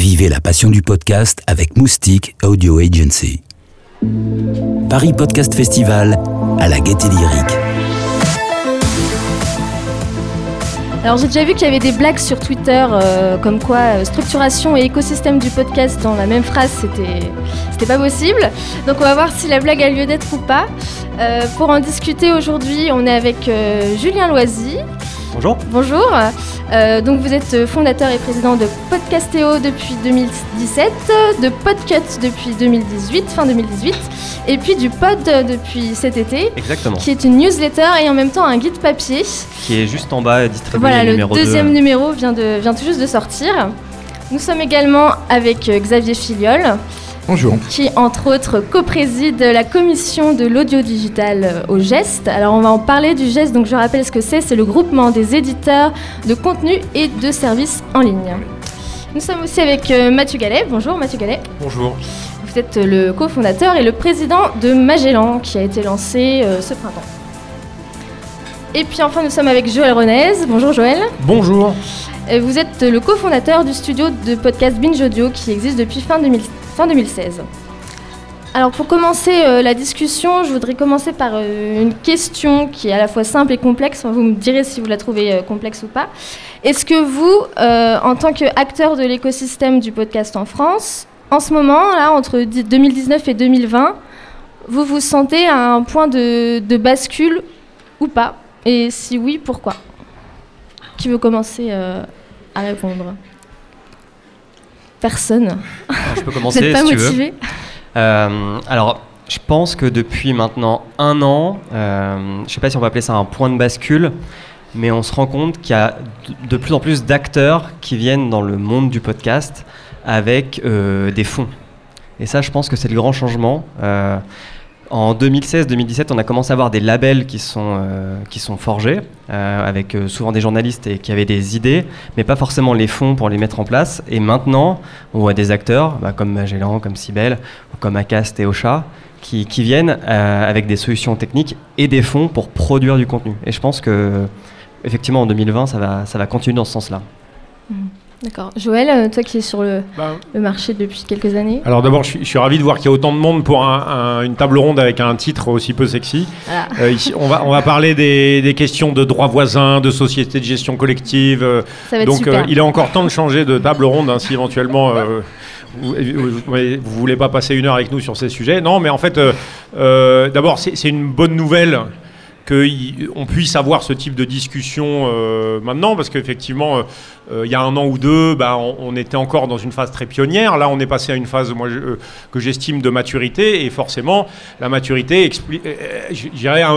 Vivez la passion du podcast avec Moustique Audio Agency. Paris Podcast Festival à la Gaîté Lyrique. Alors j'ai déjà vu qu'il y avait des blagues sur Twitter euh, comme quoi euh, structuration et écosystème du podcast dans la même phrase c'était c'était pas possible. Donc on va voir si la blague a lieu d'être ou pas. Euh, pour en discuter aujourd'hui, on est avec Julien Loisy. Bonjour. Bonjour. donc vous êtes fondateur et président de Podcastéo depuis 2017, de Podcut depuis 2018, fin 2018, et puis du Pod depuis cet été. Exactement. Qui est une newsletter et en même temps un guide papier. Qui est juste en bas distribué. Voilà, le deuxième numéro vient, de, vient tout juste de sortir. Nous sommes également avec euh, Xavier Filiol. Bonjour. Qui, entre autres, co-préside la commission de l'audio digital euh, au GEST. Alors, on va en parler du GEST. Donc, je rappelle ce que c'est c'est le groupement des éditeurs de contenu et de services en ligne. Nous sommes aussi avec euh, Mathieu Gallet. Bonjour, Mathieu Gallet. Bonjour. Vous êtes le cofondateur et le président de Magellan qui a été lancé ce printemps. Et puis enfin, nous sommes avec Joël Renez. Bonjour Joël. Bonjour. Vous êtes le cofondateur du studio de podcast Binge Audio qui existe depuis fin, 2016. Alors pour commencer euh, la discussion, je voudrais commencer par euh, une question qui est à la fois simple et complexe. Vous me direz si vous la trouvez euh, complexe ou pas. Est-ce que vous, en tant qu'acteur de l'écosystème du podcast en France, en ce moment, là, entre 2019 et 2020, vous vous sentez à un point de bascule ou pas? Et si oui, pourquoi? Qui veut commencer à répondre? Personne. je peux commencer. Vous n'êtes pas motivé euh, Alors, je pense que depuis maintenant un an, euh, je ne sais pas si on va appeler ça un point de bascule, mais on se rend compte qu'il y a de plus en plus d'acteurs qui viennent dans le monde du podcast avec des fonds. Et ça, je pense que c'est le grand changement. En 2016-2017, on a commencé à avoir des labels qui sont, euh, forgés, euh, avec euh, souvent des journalistes et, qui avaient des idées, mais pas forcément les fonds pour les mettre en place. Et maintenant, on voit des acteurs, bah, comme Magellan, comme Sibel, ou comme Acast et Ocha, qui, viennent avec des solutions techniques et des fonds pour produire du contenu. Et je pense que, effectivement, en 2020, ça va, continuer dans ce sens-là. Mmh. D'accord. Joël, euh, toi qui es sur le, ben, le marché depuis quelques années. Alors d'abord, je, suis ravi de voir qu'il y a autant de monde pour une table ronde avec un titre aussi peu sexy. Euh, on, va, on va parler des, questions de droits voisins, de sociétés de gestion collective. Euh, donc il est encore temps de changer de table ronde hein, si éventuellement... vous, ne voulez pas passer une heure avec nous sur ces sujets. Non, mais en fait, d'abord, c'est une bonne nouvelle qu'on puisse avoir ce type de discussion euh, maintenant, parce qu'effectivement, euh, euh, il y a un an ou deux, bah, on, était encore dans une phase très pionnière. Là, on est passé à une phase que j'estime de maturité, et forcément, la maturité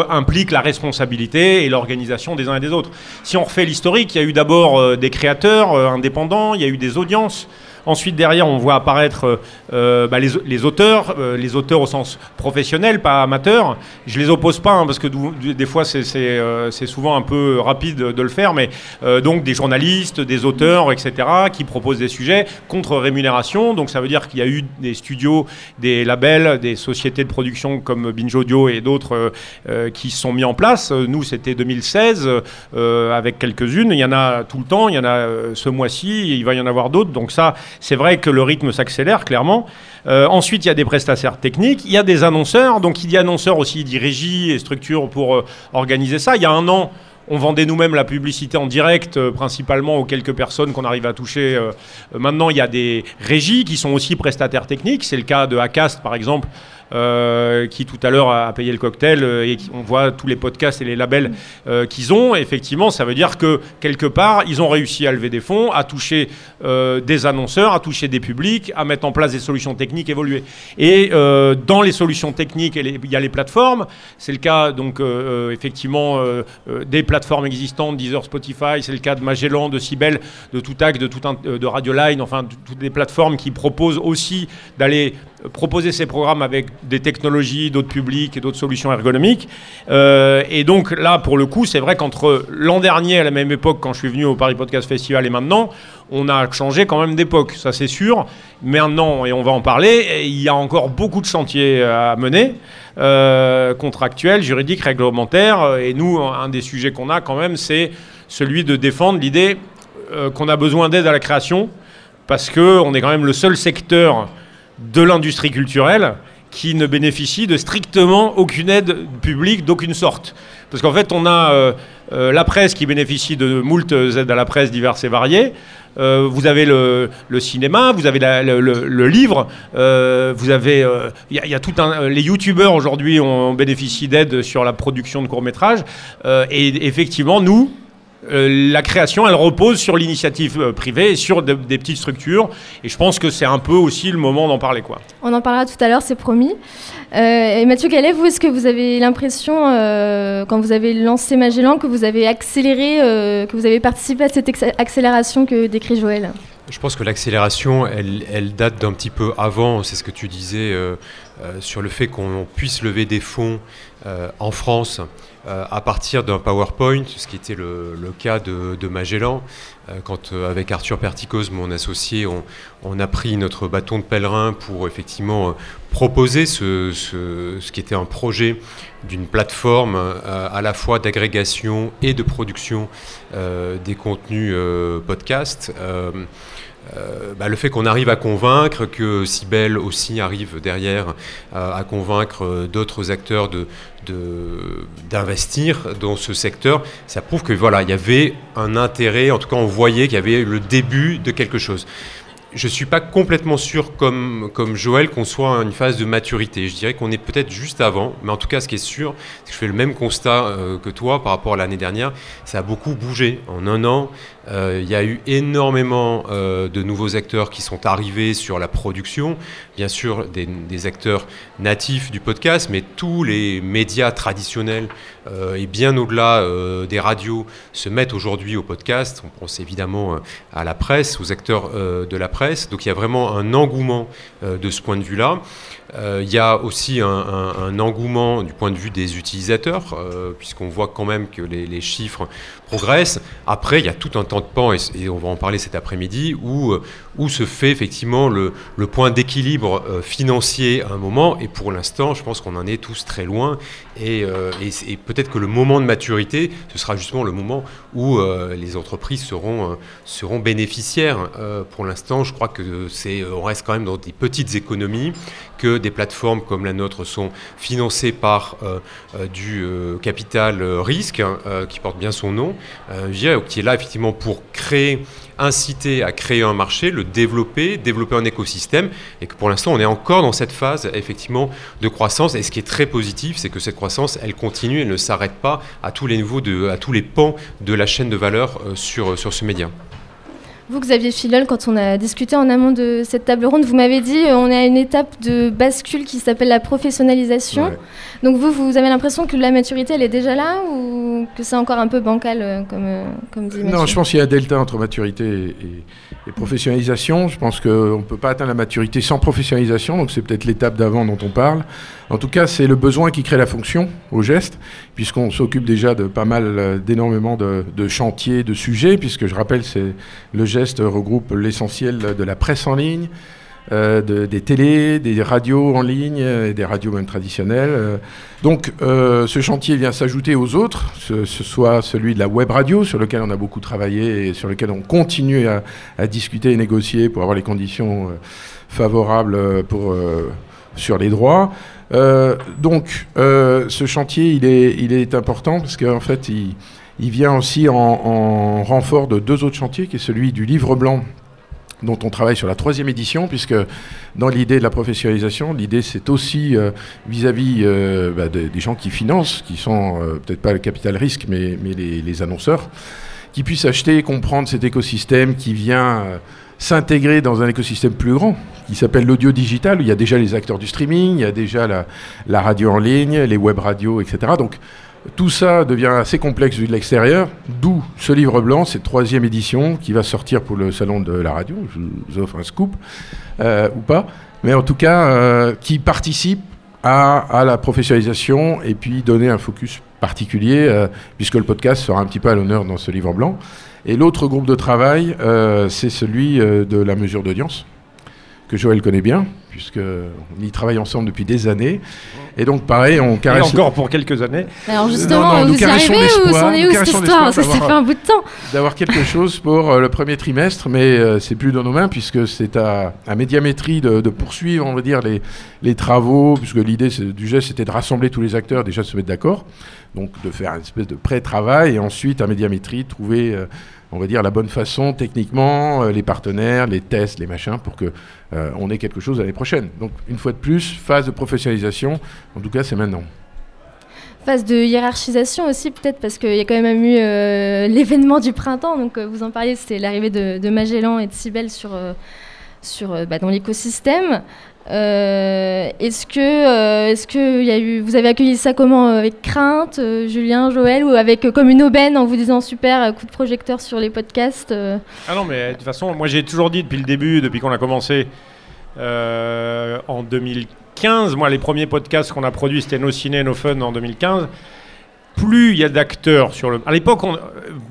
implique la responsabilité et l'organisation des uns et des autres. Si on refait l'historique, il y a eu d'abord des créateurs indépendants, il y a eu des audiences. Ensuite, derrière, on voit apparaître euh, euh, bah, les, auteurs, euh, les auteurs au sens professionnel, pas amateur. Je les oppose pas, hein, parce que des fois, c'est souvent un peu rapide de le faire, mais donc des journalistes, des auteurs, etc., qui proposent des sujets contre rémunération. Donc ça veut dire qu'il y a eu des studios, des labels, des sociétés de production comme Binge Audio et d'autres qui sont mis en place. Nous, c'était 2016, avec quelques-unes. Il y en a tout le temps, il y en a ce mois-ci, il va y en avoir d'autres. Donc ça, c'est vrai que le rythme s'accélère clairement. Euh, ensuite, il y a des prestataires techniques, il y a des annonceurs. Donc, il y a annonceurs aussi, il dit régie et structure pour euh, organiser ça. Il y a un an, on vendait nous-mêmes la publicité en direct, euh, principalement aux quelques personnes qu'on arrive à toucher. maintenant, il y a des régies qui sont aussi prestataires techniques. C'est le cas de Acast, par exemple, euh, qui tout à l'heure a, payé le cocktail euh, et on voit tous les podcasts et les labels euh, qu'ils ont. Effectivement, ça veut dire que quelque part, ils ont réussi à lever des fonds, à toucher des annonceurs, à toucher des publics, à mettre en place des solutions techniques évoluées. Et dans les solutions techniques, il y a les plateformes. C'est le cas, donc, effectivement, des plateformes existantes, Deezer, Spotify. C'est le cas de Magellan, de Cybelle, de Toutac, de, tout un, de Radioline, enfin, toutes des plateformes qui proposent aussi d'aller proposer ces programmes avec des technologies, d'autres publics et d'autres solutions ergonomiques. Euh, et donc là, pour le coup, c'est vrai qu'entre l'an dernier, à la même époque, quand je suis venu au Paris Podcast Festival et maintenant, on a changé quand même d'époque, ça c'est sûr. Maintenant, et on va en parler, il y a encore beaucoup de chantiers à mener, euh, contractuels, juridiques, réglementaires. Et nous, un des sujets qu'on a quand même, c'est celui de défendre l'idée euh, qu'on a besoin d'aide à la création parce qu'on est quand même le seul secteur de l'industrie culturelle qui ne bénéficie de strictement aucune aide publique d'aucune sorte. Parce qu'en fait, on a euh, euh, la presse qui bénéficie de moult aides à la presse diverses et variées. Euh, vous avez le, cinéma, vous avez le, livre, vous avez, il y, a tout les youtubeurs aujourd'hui ont bénéficié d'aides sur la production de courts métrages, et effectivement nous, euh, la création, elle repose sur l'initiative euh, privée et sur des petites structures. Et je pense que c'est un peu aussi le moment d'en parler. Quoi. On en parlera tout à l'heure, c'est promis. Euh, et Mathieu Gallet, vous, est-ce que vous avez l'impression, quand vous avez lancé Magellan, que vous avez accéléré, que vous avez participé à cette accélération que décrit Joël? Je pense que l'accélération, elle, elle, date d'un petit peu avant, c'est ce que tu disais, sur le fait qu'on puisse lever des fonds en France euh, à partir d'un PowerPoint, ce qui était le, cas de, Magellan, euh, quand euh, avec Arthur Perticos, mon associé, on, a pris notre bâton de pèlerin pour effectivement proposer ce, ce, qui était un projet d'une plateforme à la fois d'agrégation et de production des contenus podcast. Euh, bah, le fait qu'on arrive à convaincre, que Sibel aussi arrive derrière euh, à convaincre euh, d'autres acteurs de, d'investir dans ce secteur, ça prouve que voilà, il y avait un intérêt, en tout cas on voyait qu'il y avait le début de quelque chose je ne suis pas complètement sûr, comme, comme Joël, qu'on soit à une phase de maturité. Je dirais qu'on est peut-être juste avant, mais en tout cas, ce qui est sûr, c'est que je fais le même constat que toi par rapport à l'année dernière. Ça a beaucoup bougé. En un an, euh, il y a eu énormément euh, de nouveaux acteurs qui sont arrivés sur la production. Bien sûr, des, acteurs natifs du podcast, mais tous les médias traditionnels et bien au-delà des radios se mettent aujourd'hui au podcast. On pense évidemment à la presse, aux acteurs de la presse donc il y a vraiment un engouement euh, de ce point de vue-là. Euh, il y a aussi un, engouement du point de vue des utilisateurs, euh, puisqu'on voit quand même que les, chiffres Après, il y a tout un temps de pan, et, on va en parler cet après-midi, où, où se fait effectivement le, point d'équilibre financier à un moment. Et pour l'instant, je pense qu'on en est tous très loin. Et, et peut-être que le moment de maturité, ce sera justement le moment où les entreprises seront, seront bénéficiaires. pour l'instant, je crois que c'est, on reste quand même dans des petites économies que des plateformes comme la nôtre sont financées par euh, euh, du euh, capital risque, hein, qui porte bien son nom, qui est là effectivement pour créer, inciter à créer un marché, le développer, développer un écosystème, et que pour l'instant on est encore dans cette phase effectivement de croissance. Et ce qui est très positif, c'est que cette croissance, elle continue, elle ne s'arrête pas à tous les niveaux, de, à tous les pans de la chaîne de valeur sur, sur ce média. Vous, Xavier Filol, quand on a discuté en amont de cette table ronde, vous m'avez dit euh, on est à une étape de bascule qui s'appelle la professionnalisation. Donc vous, vous avez l'impression que la maturité, elle est déjà là ou que c'est encore un peu bancal, euh, comme, euh, comme dit Non, je pense qu'il y a un delta entre maturité et, professionnalisation. Je pense qu'on ne peut pas atteindre la maturité sans professionnalisation, donc c'est peut-être l'étape d'avant dont on parle. En tout cas, c'est le besoin qui crée la fonction au geste, puisqu'on s'occupe déjà de pas mal, d'énormément de, de chantiers, de sujets, puisque je rappelle, c'est le geste regroupe l'essentiel de la presse en ligne, euh, des télés, des radios en ligne, et des radios même traditionnelles. Euh, donc euh, ce chantier vient s'ajouter aux autres, ce, soit celui de la web radio, sur lequel on a beaucoup travaillé et sur lequel on continue à, discuter et négocier pour avoir les conditions favorables sur les droits. donc ce chantier, il est, important parce qu'en fait, il il vient aussi en, renfort de deux autres chantiers, qui est celui du livre blanc dont on travaille sur la troisième édition, puisque dans l'idée de la professionnalisation, l'idée c'est aussi euh, vis-à-vis euh, bah, des gens qui financent, qui sont euh, peut-être pas le capital risque, mais, les, annonceurs, qui puissent acheter et comprendre cet écosystème qui vient s'intégrer dans un écosystème plus grand, qui s'appelle l'audio digital, où il y a déjà les acteurs du streaming, il y a déjà la, la radio en ligne, les web radios, etc. Donc tout ça devient assez complexe vu de l'extérieur, d'où ce livre blanc, cette troisième édition qui va sortir pour le salon de la radio, je vous offre un scoop, euh, ou pas, mais en tout cas euh, qui participe à, la professionnalisation et puis donner un focus particulier, euh, puisque le podcast sera un petit peu à l'honneur dans ce livre blanc. Et l'autre groupe de travail, c'est celui de la mesure d'audience que Joël connaît bien, puisqu'on y travaille ensemble depuis des années. Et donc, pareil, on caresse. Et encore pour quelques années. Alors, justement, non, non, vous y arrivez ou c'en est où cette histoire Ça fait un bout de temps. D'avoir quelque chose pour euh, le premier trimestre, mais euh, c'est plus dans nos mains, puisque c'est à, à, Médiamétrie de, de, poursuivre, on va dire, les, les travaux, puisque l'idée du geste, c'était de rassembler tous les acteurs, déjà de se mettre d'accord, donc de faire une espèce de pré-travail, et ensuite, à Médiamétrie, trouver. Euh, on va dire, la bonne façon techniquement, euh, les partenaires, les tests, les machins, pour que euh, on ait quelque chose l'année prochaine. Donc, une fois de plus, phase de professionnalisation, en tout cas, c'est maintenant. Phase de hiérarchisation aussi, peut-être, parce qu'il y a quand même eu euh, l'événement du printemps, donc vous en parliez, c'était l'arrivée de, Magellan et de Cybelle sur, bah, dans l'écosystème. Euh, est-ce que, euh, est-ce que vous avez accueilli ça comment euh, Avec crainte, Julien, Joël, ou avec comme une aubaine en vous disant super coup de projecteur sur les podcasts Ah non, mais de toute façon, moi j'ai toujours dit depuis le début, depuis qu'on a commencé en 2015, moi les premiers podcasts qu'on a produits c'était Nos Ciné, Nos Fun en 2015 plus il y a d'acteurs sur le. À l'époque,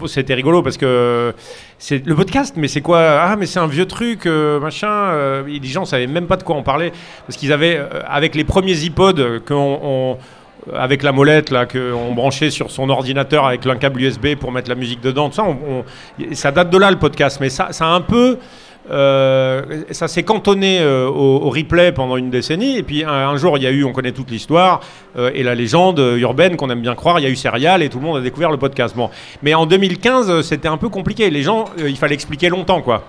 c'était rigolo parce que c'est le podcast, mais c'est quoi Ah, mais c'est un vieux truc, euh, machin. Euh, les gens savaient même pas de quoi on parlait parce qu'ils avaient, euh, avec les premiers iPods qu'on avec la molette là qu'on branchait sur son ordinateur avec un câble USB pour mettre la musique dedans, ça, ça date de là le podcast, mais ça, ça a un peu euh, ça s'est cantonné euh, au, replay pendant une décennie. Et puis un, jour, il y a eu, on connaît toute l'histoire euh, et la légende urbaine qu'on aime bien croire. Il y a eu Serial et tout le monde a découvert le podcast. Bon. Mais en 2015, c'était un peu compliqué. Les gens, il fallait expliquer longtemps, quoi.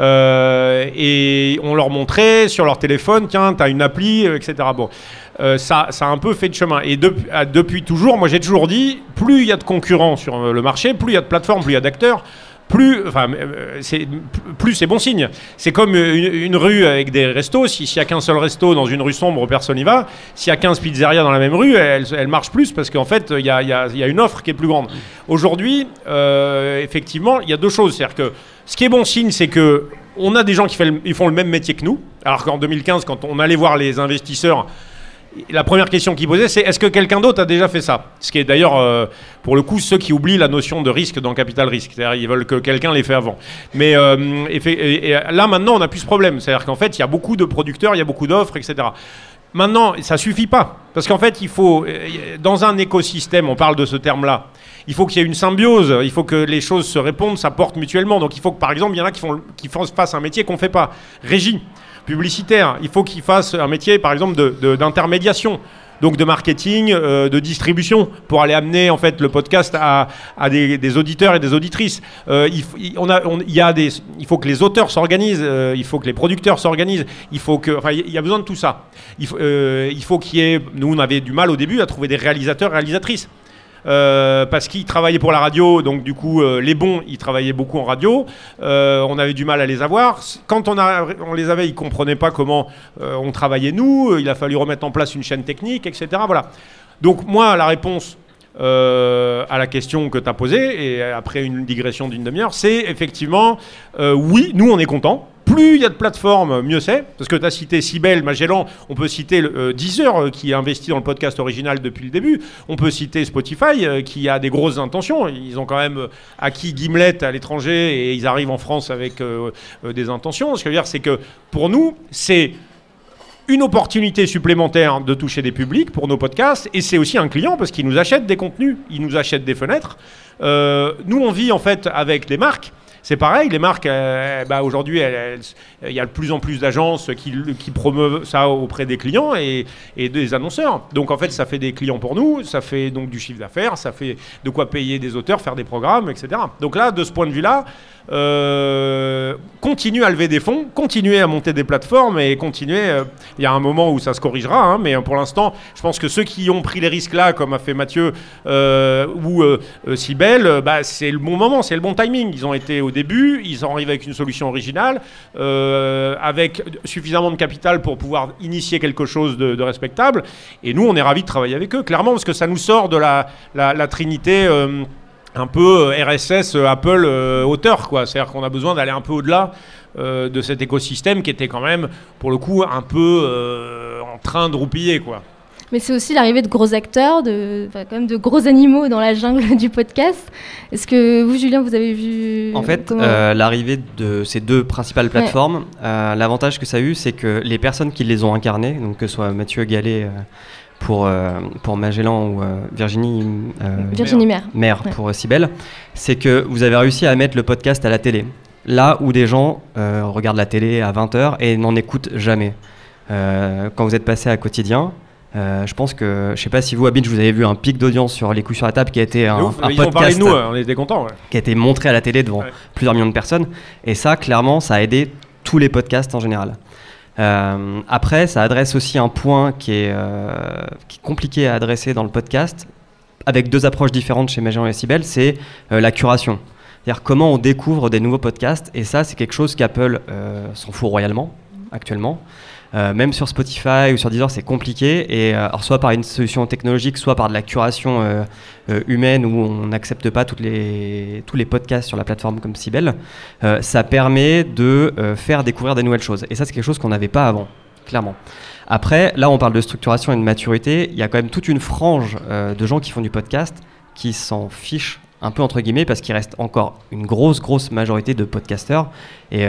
et on leur montrait sur leur téléphone, tiens, t'as une appli, etc. Bon. ça, ça, a un peu fait de chemin. Et depuis toujours, moi j'ai toujours dit, plus il y a de concurrents sur le marché, plus il y a de plateformes, plus il y a d'acteurs, plus, enfin, euh, c'est, plus c'est bon signe. C'est comme une, rue avec des restos. S'il n'y a qu'un seul resto dans une rue sombre, personne n'y va. S'il y a 15 pizzerias dans la même rue, elle, elle marche plus parce qu'en fait, il y a, y, y a, une offre qui est plus grande. Aujourd'hui, euh, effectivement, il y a deux choses. C'est-à-dire que ce qui est bon signe, c'est que on a des gens qui font le même métier que nous. Alors qu'en 2015, quand on allait voir les investisseurs, la première question qu'ils posaient, c'est est-ce que quelqu'un d'autre a déjà fait ça? Ce qui est d'ailleurs, euh, pour le coup, ceux qui oublient la notion de risque dans capital risque. C'est-à-dire ils veulent que quelqu'un l'ait fait avant. Mais euh, et, là, maintenant, on n'a plus ce problème. C'est-à-dire qu'en fait, il y a beaucoup de producteurs, il y a beaucoup d'offres, etc. Maintenant, ça suffit pas. Parce qu'en fait, il faut, euh, dans un écosystème, on parle de ce terme-là, il faut qu'il y ait une symbiose, il faut que les choses se répondent, s'apportent mutuellement. Donc il faut que, par exemple, il y en a qui, font, qui fassent un métier qu'on ne fait pas. Régie publicitaire. Il faut qu'il fasse un métier, par exemple, d'intermédiation. donc de marketing, euh, de distribution, pour aller amener en fait le podcast à, des, auditeurs et des auditrices. Euh, il, y a des, il faut que les auteurs s'organisent, euh, il faut que les producteurs s'organisent, il faut que, enfin, il y a besoin de tout ça. Il, faut qu'il nous on avait du mal au début à trouver des réalisateurs, réalisatrices. Euh, parce qu'ils travaillaient pour la radio, donc du coup, euh, les bons, ils travaillaient beaucoup en radio. Euh, on avait du mal à les avoir. Quand on, a, on les avait, ils comprenaient pas comment on travaillait nous. Il a fallu remettre en place une chaîne technique, etc. Voilà. Donc moi, la réponse à la question que tu as posée, et après une digression d'une demi-heure, c'est effectivement, oui, nous on est contents. Plus il y a de plateformes, mieux c'est. Parce que tu as cité Sibel, Magellan, on peut citer euh, Deezer euh, qui a investi dans le podcast original depuis le début. On peut citer Spotify euh, qui a des grosses intentions. Ils ont quand même acquis Gimlet à l'étranger et ils arrivent en France avec des intentions. Ce que je veux dire, c'est que pour nous, c'est une opportunité supplémentaire de toucher des publics pour nos podcasts et c'est aussi un client parce qu'il nous achète des contenus, il nous achète des fenêtres. nous, on vit en fait avec des marques c'est pareil, les marques, euh, bah, aujourd'hui, il y a de plus en plus d'agences qui, promeuvent ça auprès des clients et, des annonceurs. Donc en fait, ça fait des clients pour nous, ça fait donc du chiffre d'affaires, ça fait de quoi payer des auteurs, faire des programmes, etc. Donc là, de ce point de vue-là, euh, continuer à lever des fonds, continuer à monter des plateformes et continuer. Euh, il y a un moment où ça se corrigera, hein, mais pour l'instant, je pense que ceux qui ont pris les risques là, comme a fait Mathieu ou Sibel, bah, c'est le bon moment, c'est le bon timing. Ils ont été au début, ils arrivent avec une solution originale, euh, avec suffisamment de capital pour pouvoir initier quelque chose de, respectable. Et nous, on est ravis de travailler avec eux, clairement, parce que ça nous sort de la, trinité. Euh, un peu euh, RSS, Apple, auteur, quoi. C'est-à-dire qu'on a besoin d'aller un peu au-delà de cet écosystème qui était quand même, pour le coup, un peu en train de roupiller, quoi. mais c'est aussi l'arrivée de gros acteurs, de, quand même de gros animaux dans la jungle du podcast. Est-ce que vous, Julien, vous avez vu En fait, euh, l'arrivée de ces deux principales plateformes, euh, l'avantage que ça a eu, c'est que les personnes qui les ont incarnées, donc que ce soit Mathieu Gallet euh, pour, pour Magellan ou Virginie, Virginie Mère, Mère pour Cybelle, c'est que vous avez réussi à mettre le podcast à la télé. Là où des gens regardent la télé à 20h et n'en écoutent jamais. quand vous êtes passé à quotidien, euh, je pense que, je sais pas si vous, à Binge, vous avez vu un pic d'audience sur Les coups sur la table qui a été un, podcast. nous, on était contents. Qui a été montré à la télé devant plusieurs millions de personnes. Et ça, clairement, ça a aidé tous les podcasts en général. Euh, après, ça adresse aussi un point qui est, euh, qui est, compliqué à adresser dans le podcast, avec deux approches différentes chez Magellan et Sibel, c'est la curation. C'est-à-dire comment on découvre des nouveaux podcasts. Et ça, c'est quelque chose qu'Apple s'en fout royalement actuellement. Euh, même sur Spotify ou sur Deezer, c'est compliqué. Et euh, alors soit par une solution technologique, soit par de la curation euh, humaine où on n'accepte pas toutes les, tous les podcasts sur la plateforme comme Sibel, ça permet de faire découvrir des nouvelles choses. Et ça, c'est quelque chose qu'on n'avait pas avant, clairement. Après, là, on parle de structuration et de maturité. Il y a quand même toute une frange de gens qui font du podcast qui s'en fichent un peu entre guillemets parce qu'il reste encore une grosse grosse majorité de podcasteurs et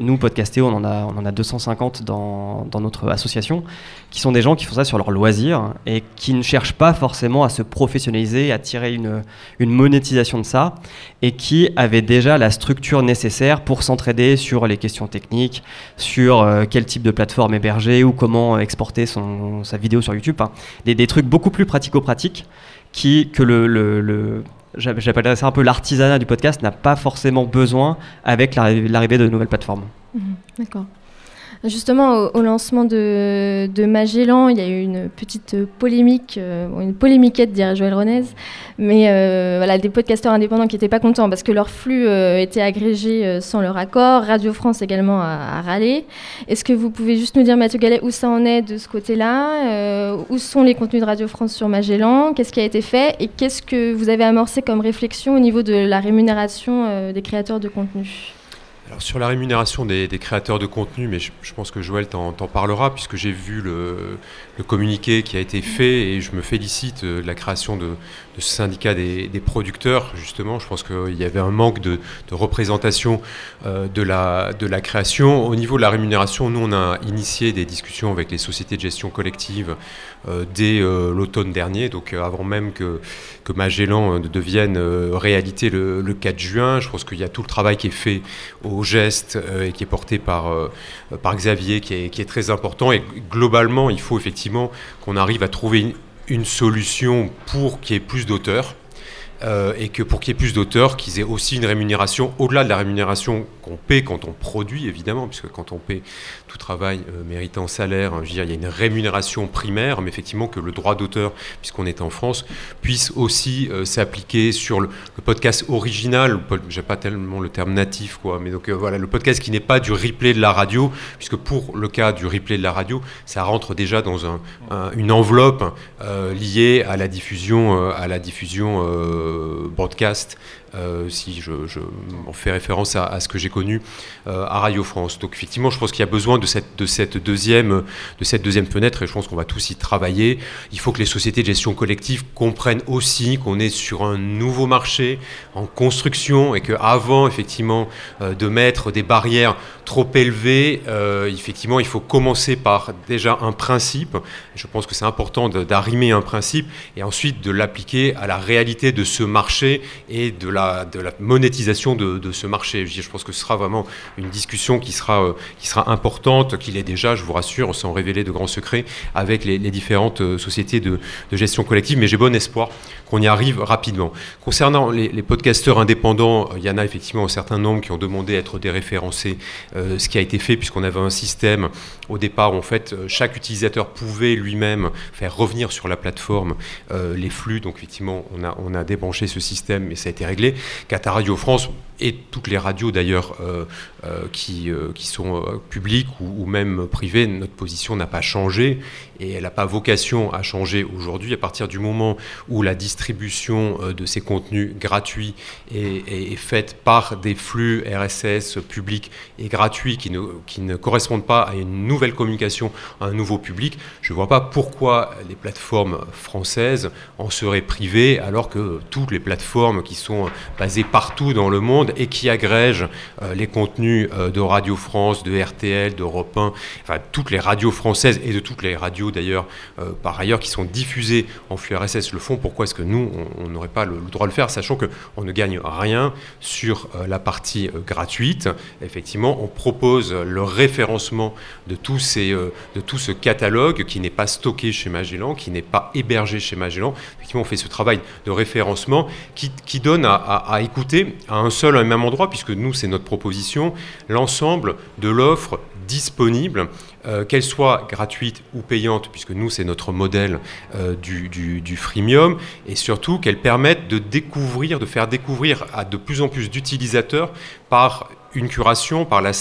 nous, Podcastéo, on en a, on en a 250 dans, dans, notre association, qui sont des gens qui font ça sur leur loisir et qui ne cherchent pas forcément à se professionnaliser, à tirer une, une monétisation de ça, et qui avaient déjà la structure nécessaire pour s'entraider sur les questions techniques, sur euh, quel type de plateforme héberger ou comment exporter son, sa vidéo sur YouTube. des, des, trucs beaucoup plus pratico-pratiques qui, que le, le j'appellerais ça un peu l'artisanat du podcast, n'a pas forcément besoin avec l'arrivée de nouvelles plateformes. Mhm, d'accord. Justement, au, lancement de, Magellan, il y a eu une petite polémique, euh, une polémiquette, dirait Joël Renez, mais euh, voilà, des podcasteurs indépendants qui n'étaient pas contents parce que leur flux euh, était agrégé sans leur accord. Radio France également a, râlé. Est-ce que vous pouvez juste nous dire, Mathieu Gallet, où ça en est de ce côté-là? Où sont les contenus de Radio France sur Magellan? Qu'est-ce qui a été fait? Et qu'est-ce que vous avez amorcé comme réflexion au niveau de la rémunération des créateurs de contenu? Alors sur la rémunération des, créateurs de contenu, mais je, pense que Joël t'en parlera, puisque j'ai vu le, communiqué qui a été fait et je me félicite de la création de, syndicat des, producteurs, justement. Je pense qu'il y avait un manque de, représentation euh, de, la, création. Au niveau de la rémunération, nous, on a initié des discussions avec les sociétés de gestion collective euh, dès euh, l'automne dernier, donc avant même que, Magellan devienne réalité le, le, 4 juin. Je pense qu'il y a tout le travail qui est fait au geste et qui est porté par, Xavier, qui est, qui est, très important. Et globalement, il faut effectivement qu'on arrive à trouver une solution pour qu'il y ait plus d'auteurs. Euh, et que pour qu'il y ait plus d'auteurs, qu'ils aient aussi une rémunération au-delà de la rémunération qu'on paie quand on produit, évidemment, puisque quand on paie tout travail euh, méritant salaire, il y a une rémunération primaire, mais effectivement que le droit d'auteur, puisqu'on est en France, puisse aussi euh, s'appliquer sur le, podcast original, j'ai pas tellement le terme natif, quoi, mais donc voilà, le podcast qui n'est pas du replay de la radio, puisque pour le cas du replay de la radio, ça rentre déjà dans un, une enveloppe liée à la diffusion, à la diffusion broadcast euh, si je, fais référence à, ce que j'ai connu euh, à Radio France. Donc effectivement, je pense qu'il y a besoin de cette, de, cette deuxième, de cette deuxième fenêtre et je pense qu'on va tous y travailler. Il faut que les sociétés de gestion collective comprennent aussi qu'on est sur un nouveau marché en construction et qu'avant effectivement euh, de mettre des barrières trop élevées, effectivement, il faut commencer par déjà un principe. Je pense que c'est important d'arrimer un principe et ensuite de l'appliquer à la réalité de ce marché et de la de la monétisation de, ce marché. Je pense que ce sera vraiment une discussion qui sera, euh, qui sera importante, qu'il est déjà, je vous rassure, sans révéler de grands secrets, avec les, différentes euh, sociétés de, gestion collective, mais j'ai bon espoir qu'on y arrive rapidement. Concernant les, podcasteurs indépendants, il y en a effectivement un certain nombre qui ont demandé à être déréférencés, euh, ce qui a été fait puisqu'on avait un système au départ où en fait chaque utilisateur pouvait lui-même faire revenir sur la plateforme les flux, donc effectivement on a, on a débranché ce système, mais ça a été réglé. Qatar Radio France, et toutes les radios d'ailleurs euh, euh, qui, euh, qui sont publiques ou, même privées, notre position n'a pas changé et elle n'a pas vocation à changer aujourd'hui à partir du moment où la distribution de ces contenus gratuits est, faite par des flux RSS publics et gratuits qui ne, qui ne correspondent pas à une nouvelle communication, à un nouveau public. Je ne vois pas pourquoi les plateformes françaises en seraient privées alors que toutes les plateformes qui sont basées partout dans le monde et qui agrègent euh, les contenus euh, de Radio France, de RTL, d'Europe 1, enfin toutes les radios françaises et de toutes les radios d'ailleurs euh, par ailleurs qui sont diffusées en flux RSS le font, pourquoi est-ce que nous, on n'aurait pas le, droit de le faire, sachant qu'on ne gagne rien sur la partie gratuite? Effectivement, on propose le référencement de, tous ces, de tout ce catalogue qui n'est pas stocké chez Magellan, qui n'est pas hébergé chez Magellan. Effectivement, on fait ce travail de référencement qui, donne à, écouter à un seul et même endroit, puisque nous, c'est notre proposition, l'ensemble de l'offre disponible, euh, qu'elle soit gratuite ou payante, puisque nous, c'est notre modèle euh, du, du, freemium, et surtout qu'elle permette de découvrir, de faire découvrir à de plus en plus d'utilisateurs par une curation, par la,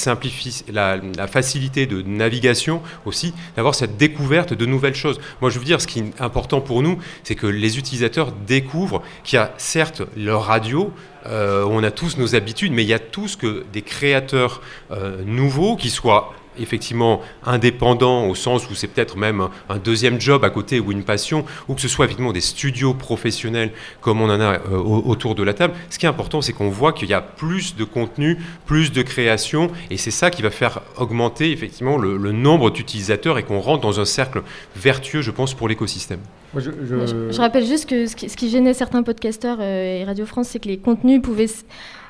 la, facilité de navigation aussi, d'avoir cette découverte de nouvelles choses. Moi, je veux dire, ce qui est important pour nous, c'est que les utilisateurs découvrent qu'il y a certes leur radio, euh, on a tous nos habitudes, mais il y a tous que des créateurs euh, nouveaux qui soient effectivement indépendant au sens où c'est peut-être même un, deuxième job à côté ou une passion, ou que ce soit effectivement des studios professionnels comme on en a euh, autour de la table. Ce qui est important, c'est qu'on voit qu'il y a plus de contenu, plus de création, et c'est ça qui va faire augmenter effectivement le, nombre d'utilisateurs et qu'on rentre dans un cercle vertueux, je pense, pour l'écosystème. Je, rappelle juste que ce qui, gênait certains podcasteurs euh, et Radio France, c'est que les contenus pouvaient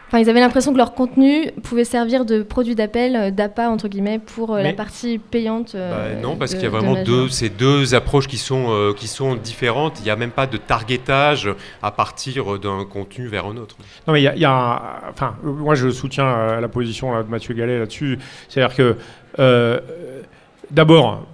Enfin, ils avaient l'impression que leur contenu pouvait servir de produit d'appel, euh, d'appât entre guillemets, pour euh, la partie payante. Euh, bah, non, parce qu'il y a vraiment deux, ces deux approches qui sont, qui sont différentes. Il n'y a même pas de targetage à partir d'un contenu vers un autre. Non, mais il y a, enfin, moi je soutiens la position de Mathieu Gallet là-dessus. C'est-à-dire que d'abord,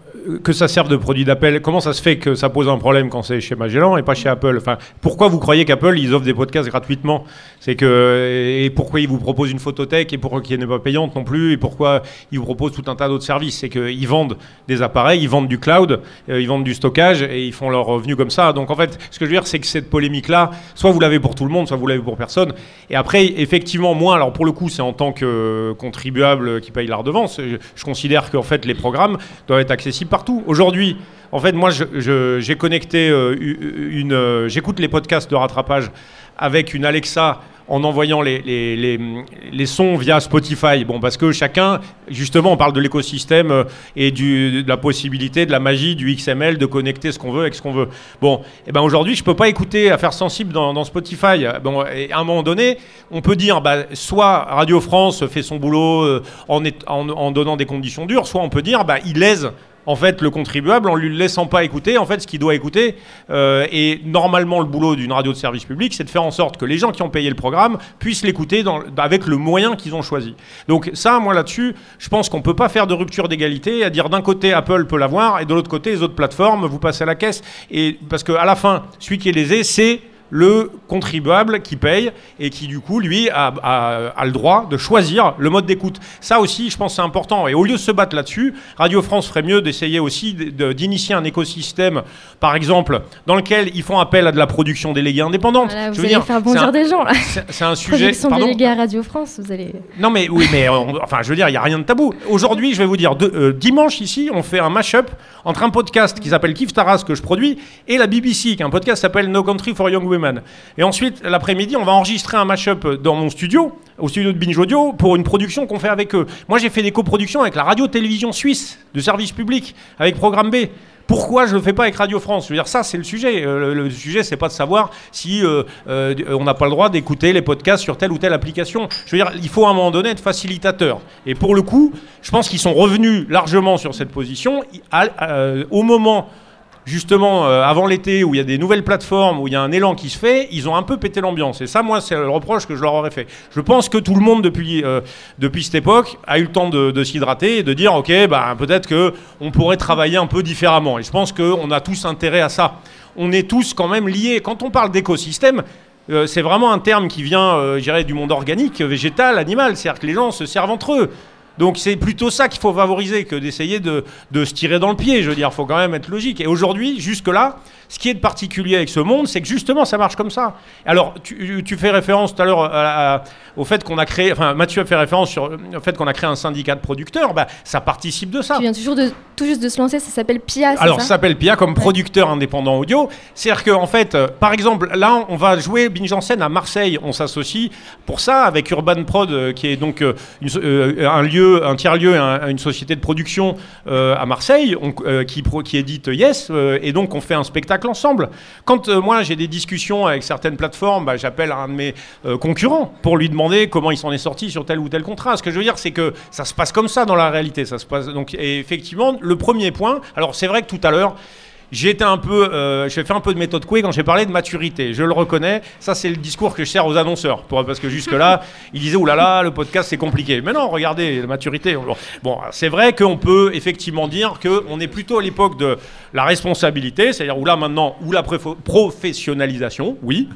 que ça serve de produit d'appel, comment ça se fait que ça pose un problème quand c'est chez Magellan et pas chez Apple? Enfin, pourquoi vous croyez qu'Apple ils offrent des podcasts gratuitement? C'est que et pourquoi ils vous proposent une photothèque et pourquoi qui n'est pas payante non plus et pourquoi ils vous proposent tout un tas d'autres services? C'est qu'ils vendent des appareils, ils vendent du cloud, euh, ils vendent du stockage et ils font leurs revenus comme ça. Donc en fait, ce que je veux dire, c'est que cette polémique là, soit vous l'avez pour tout le monde, soit vous l'avez pour personne. Et après, effectivement, moi, alors pour le coup, c'est en tant que contribuable qui paye la redevance, je, je considère qu'en fait les programmes doivent être accessibles Aujourd'hui, en fait, moi, j'ai connecté euh, une. Euh, j'écoute les podcasts de rattrapage avec une Alexa en envoyant les, les, les, sons via Spotify. Bon, parce que chacun, justement, on parle de l'écosystème euh, et du, de la possibilité, de la magie du XML, de connecter ce qu'on veut avec ce qu'on veut. Bon, et eh ben aujourd'hui, je peux pas écouter Affaires sensibles dans, dans, Spotify. Bon, et à un moment donné, on peut dire, bah, soit Radio France fait son boulot en, en, donnant des conditions dures, soit on peut dire, bah, il lèse en fait, le contribuable en lui laissant pas écouter, en fait, ce qu'il doit écouter. Euh, et normalement, le boulot d'une radio de service public, c'est de faire en sorte que les gens qui ont payé le programme puissent l'écouter avec le moyen qu'ils ont choisi. Donc ça, moi là-dessus, je pense qu'on peut pas faire de rupture d'égalité, à dire d'un côté Apple peut l'avoir et de l'autre côté les autres plateformes, vous passez à la caisse. Et parce qu'à la fin, celui qui est lésé, c'est le contribuable qui paye et qui du coup lui a, le droit de choisir le mode d'écoute. Ça aussi, je pense, c'est important. Et au lieu de se battre là-dessus, Radio France ferait mieux d'essayer aussi d'initier un écosystème, par exemple, dans lequel ils font appel à de la production déléguée indépendante. vous allez faire bondir des gens là. C'est un sujet. Production déléguée à Radio France, vous allez. Non mais oui, mais enfin, je veux dire, il y a rien de tabou. Aujourd'hui, je vais vous dire, euh, dimanche ici, on fait un mash-up entre un podcast qui s'appelle Kif Taras que je produis et la BBC, qui est un podcast qui s'appelle No Country for Young Women. Et ensuite, l'après-midi, on va enregistrer un match-up dans mon studio, au studio de Binge Audio, pour une production qu'on fait avec eux. Moi, j'ai fait des coproductions avec la radio-télévision suisse de service public, avec Programme B. Pourquoi je ne le fais pas avec Radio France? Je veux dire, ça, c'est le sujet. Euh, le, sujet, c'est pas de savoir si euh, euh, on n'a pas le droit d'écouter les podcasts sur telle ou telle application. Je veux dire, il faut à un moment donné être facilitateur. Et pour le coup, je pense qu'ils sont revenus largement sur cette position au moment justement, euh, avant l'été, où il y a des nouvelles plateformes, où il y a un élan qui se fait, ils ont un peu pété l'ambiance. Et ça, moi, c'est le reproche que je leur aurais fait. Je pense que tout le monde, depuis, euh, depuis cette époque, a eu le temps de, s'hydrater et de dire, OK, bah, peut-être qu'on pourrait travailler un peu différemment. Et je pense qu'on a tous intérêt à ça. On est tous quand même liés. Quand on parle d'écosystème, c'est vraiment un terme qui vient, dirais, du monde organique, végétal, animal. C'est-à-dire que les gens se servent entre eux. Donc c'est plutôt ça qu'il faut favoriser que d'essayer de, se tirer dans le pied. Je veux dire, il faut quand même être logique. Et aujourd'hui, jusque-là, ce qui est de particulier avec ce monde, c'est que justement, ça marche comme ça. Alors, tu, tu fais référence tout à l'heure au fait qu'on a créé, enfin, Mathieu a fait référence sur le fait qu'on a créé un syndicat de producteurs. Bah, ça participe de ça. Tu viens toujours de, tout juste de se lancer, ça s'appelle PIA. Alors, ça, s'appelle PIA comme producteur indépendant audio. C'est-à-dire qu'en en fait, euh, par exemple, là, on va jouer Binge en scène à Marseille. On s'associe pour ça avec Urban Prod, euh, qui est donc euh, un lieu, un tiers-lieu, une société de production à Marseille, qui, qui édite Yes. et donc, on fait un spectacle ensemble. Quand euh, moi j'ai des discussions avec certaines plateformes, bah, j'appelle un de mes euh, concurrents pour lui demander comment il s'en est sorti sur tel ou tel contrat. Ce que je veux dire, c'est que ça se passe comme ça dans la réalité. Ça se passe donc et effectivement le premier point. Alors c'est vrai que tout à l'heure j'ai été un peu, euh, j'ai fait un peu de méthode Coué quand j'ai parlé de maturité. Je le reconnais. Ça, c'est le discours que je sers aux annonceurs, pour, parce que jusque là, ils disaient oh là là, le podcast c'est compliqué. Mais non, regardez la maturité. Bon, c'est vrai qu'on peut effectivement dire que on est plutôt à l'époque de la responsabilité, c'est-à-dire où là maintenant, où la professionnalisation, oui.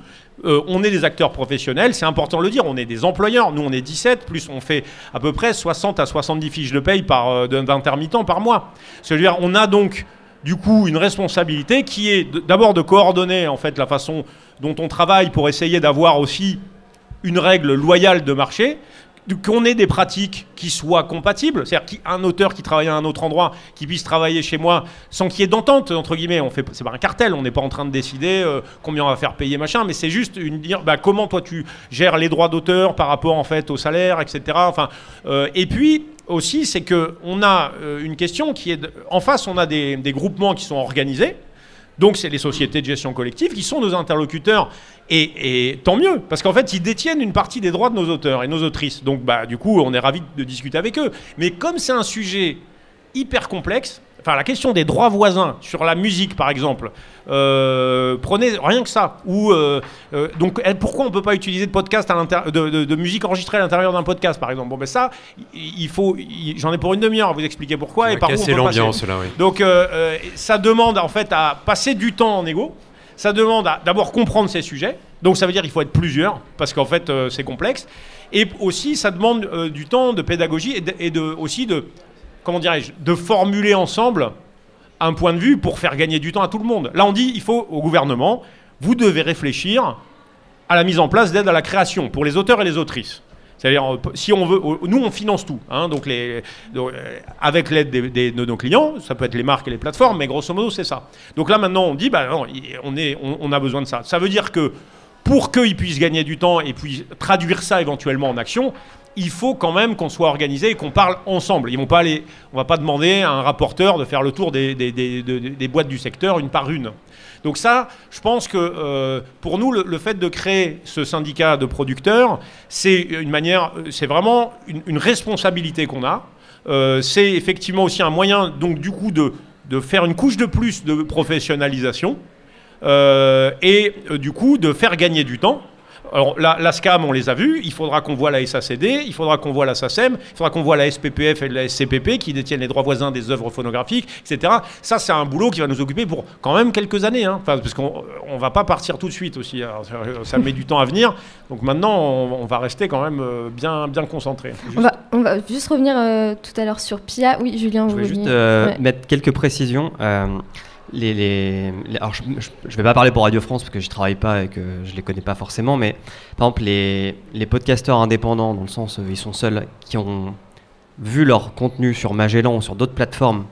Euh, on est des acteurs professionnels, c'est important de le dire, on est des employeurs, nous on est 17, plus on fait à peu près 60 à 70 fiches de paye par, euh, d'intermittents par mois. C'est-à-dire on a donc du coup une responsabilité qui est d'abord de coordonner en fait la façon dont on travaille pour essayer d'avoir aussi une règle loyale de marché, qu'on ait des pratiques qui soient compatibles, c'est-à-dire qu'un auteur qui travaille à un autre endroit, qui puisse travailler chez moi sans qu'il y ait d'entente, entre guillemets, on fait, c'est pas un cartel, on n'est pas en train de décider euh, combien on va faire payer, machin, mais c'est juste une, dire bah, comment toi tu gères les droits d'auteur par rapport en fait au salaire, etc. Enfin, euh, et puis aussi, c'est qu'on a euh, une question qui est... En face, on a des, groupements qui sont organisés. Donc, c'est les sociétés de gestion collective qui sont nos interlocuteurs. Et, tant mieux, parce qu'en fait, ils détiennent une partie des droits de nos auteurs et nos autrices. Donc, bah, du coup, on est ravis de discuter avec eux. Mais comme c'est un sujet hyper complexe, enfin la question des droits voisins sur la musique par exemple, euh, prenez rien que ça. Ou euh, euh, donc pourquoi on peut pas utiliser de podcast à de, de, musique enregistrée à l'intérieur d'un podcast par exemple? Bon ben ça, il faut, j'en ai pour une demi-heure à vous expliquer pourquoi et par où on l'ambiance là. Oui. Donc ça demande en fait à passer du temps en égo. Ça demande à d'abord comprendre ces sujets. Donc ça veut dire qu'il faut être plusieurs parce qu'en fait c'est complexe. Et aussi ça demande du temps de pédagogie et, et de, aussi de comment dirais-je, de formuler ensemble un point de vue pour faire gagner du temps à tout le monde. Là, on dit, il faut au gouvernement, vous devez réfléchir à la mise en place d'aide à la création pour les auteurs et les autrices. C'est-à-dire, si on veut, nous on finance tout, hein, donc euh, avec l'aide de nos clients, ça peut être les marques et les plateformes, mais grosso modo c'est ça. Donc là maintenant on dit, bah on, on, a besoin de ça. Ça veut dire que pour qu'ils puissent gagner du temps et puis traduire ça éventuellement en action, il faut quand même qu'on soit organisé et qu'on parle ensemble. Ils vont pas aller, on va pas demander à un rapporteur de faire le tour des, des, boîtes du secteur une par une. Donc ça, je pense que euh, pour nous, le, fait de créer ce syndicat de producteurs, c'est une manière, c'est vraiment une, responsabilité qu'on a. Euh, c'est effectivement aussi un moyen, donc du coup, de, de faire une couche de plus de professionnalisation euh, et du coup de faire gagner du temps. Alors la, SCAM, on les a vus, il faudra qu'on voit la SACD, il faudra qu'on voit la SACEM, il faudra qu'on voit la SPPF et la SCPP qui détiennent les droits voisins des œuvres phonographiques, etc. Ça, c'est un boulot qui va nous occuper pour quand même quelques années, hein. parce qu'on ne va pas partir tout de suite aussi, ça met du temps à venir. Donc maintenant, on, va rester quand même euh, bien, bien concentré. On, va, on, va, juste revenir euh, tout à l'heure sur PIA. Oui, Julien, vous Je vais juste euh, mettre quelques précisions les, alors je ne vais pas parler pour Radio France parce que je travaille pas et que je les connais pas forcément, mais par exemple les, les podcasteurs indépendants, dans le sens où ils sont seuls, qui ont vu leur contenu sur Magellan ou sur d'autres plateformes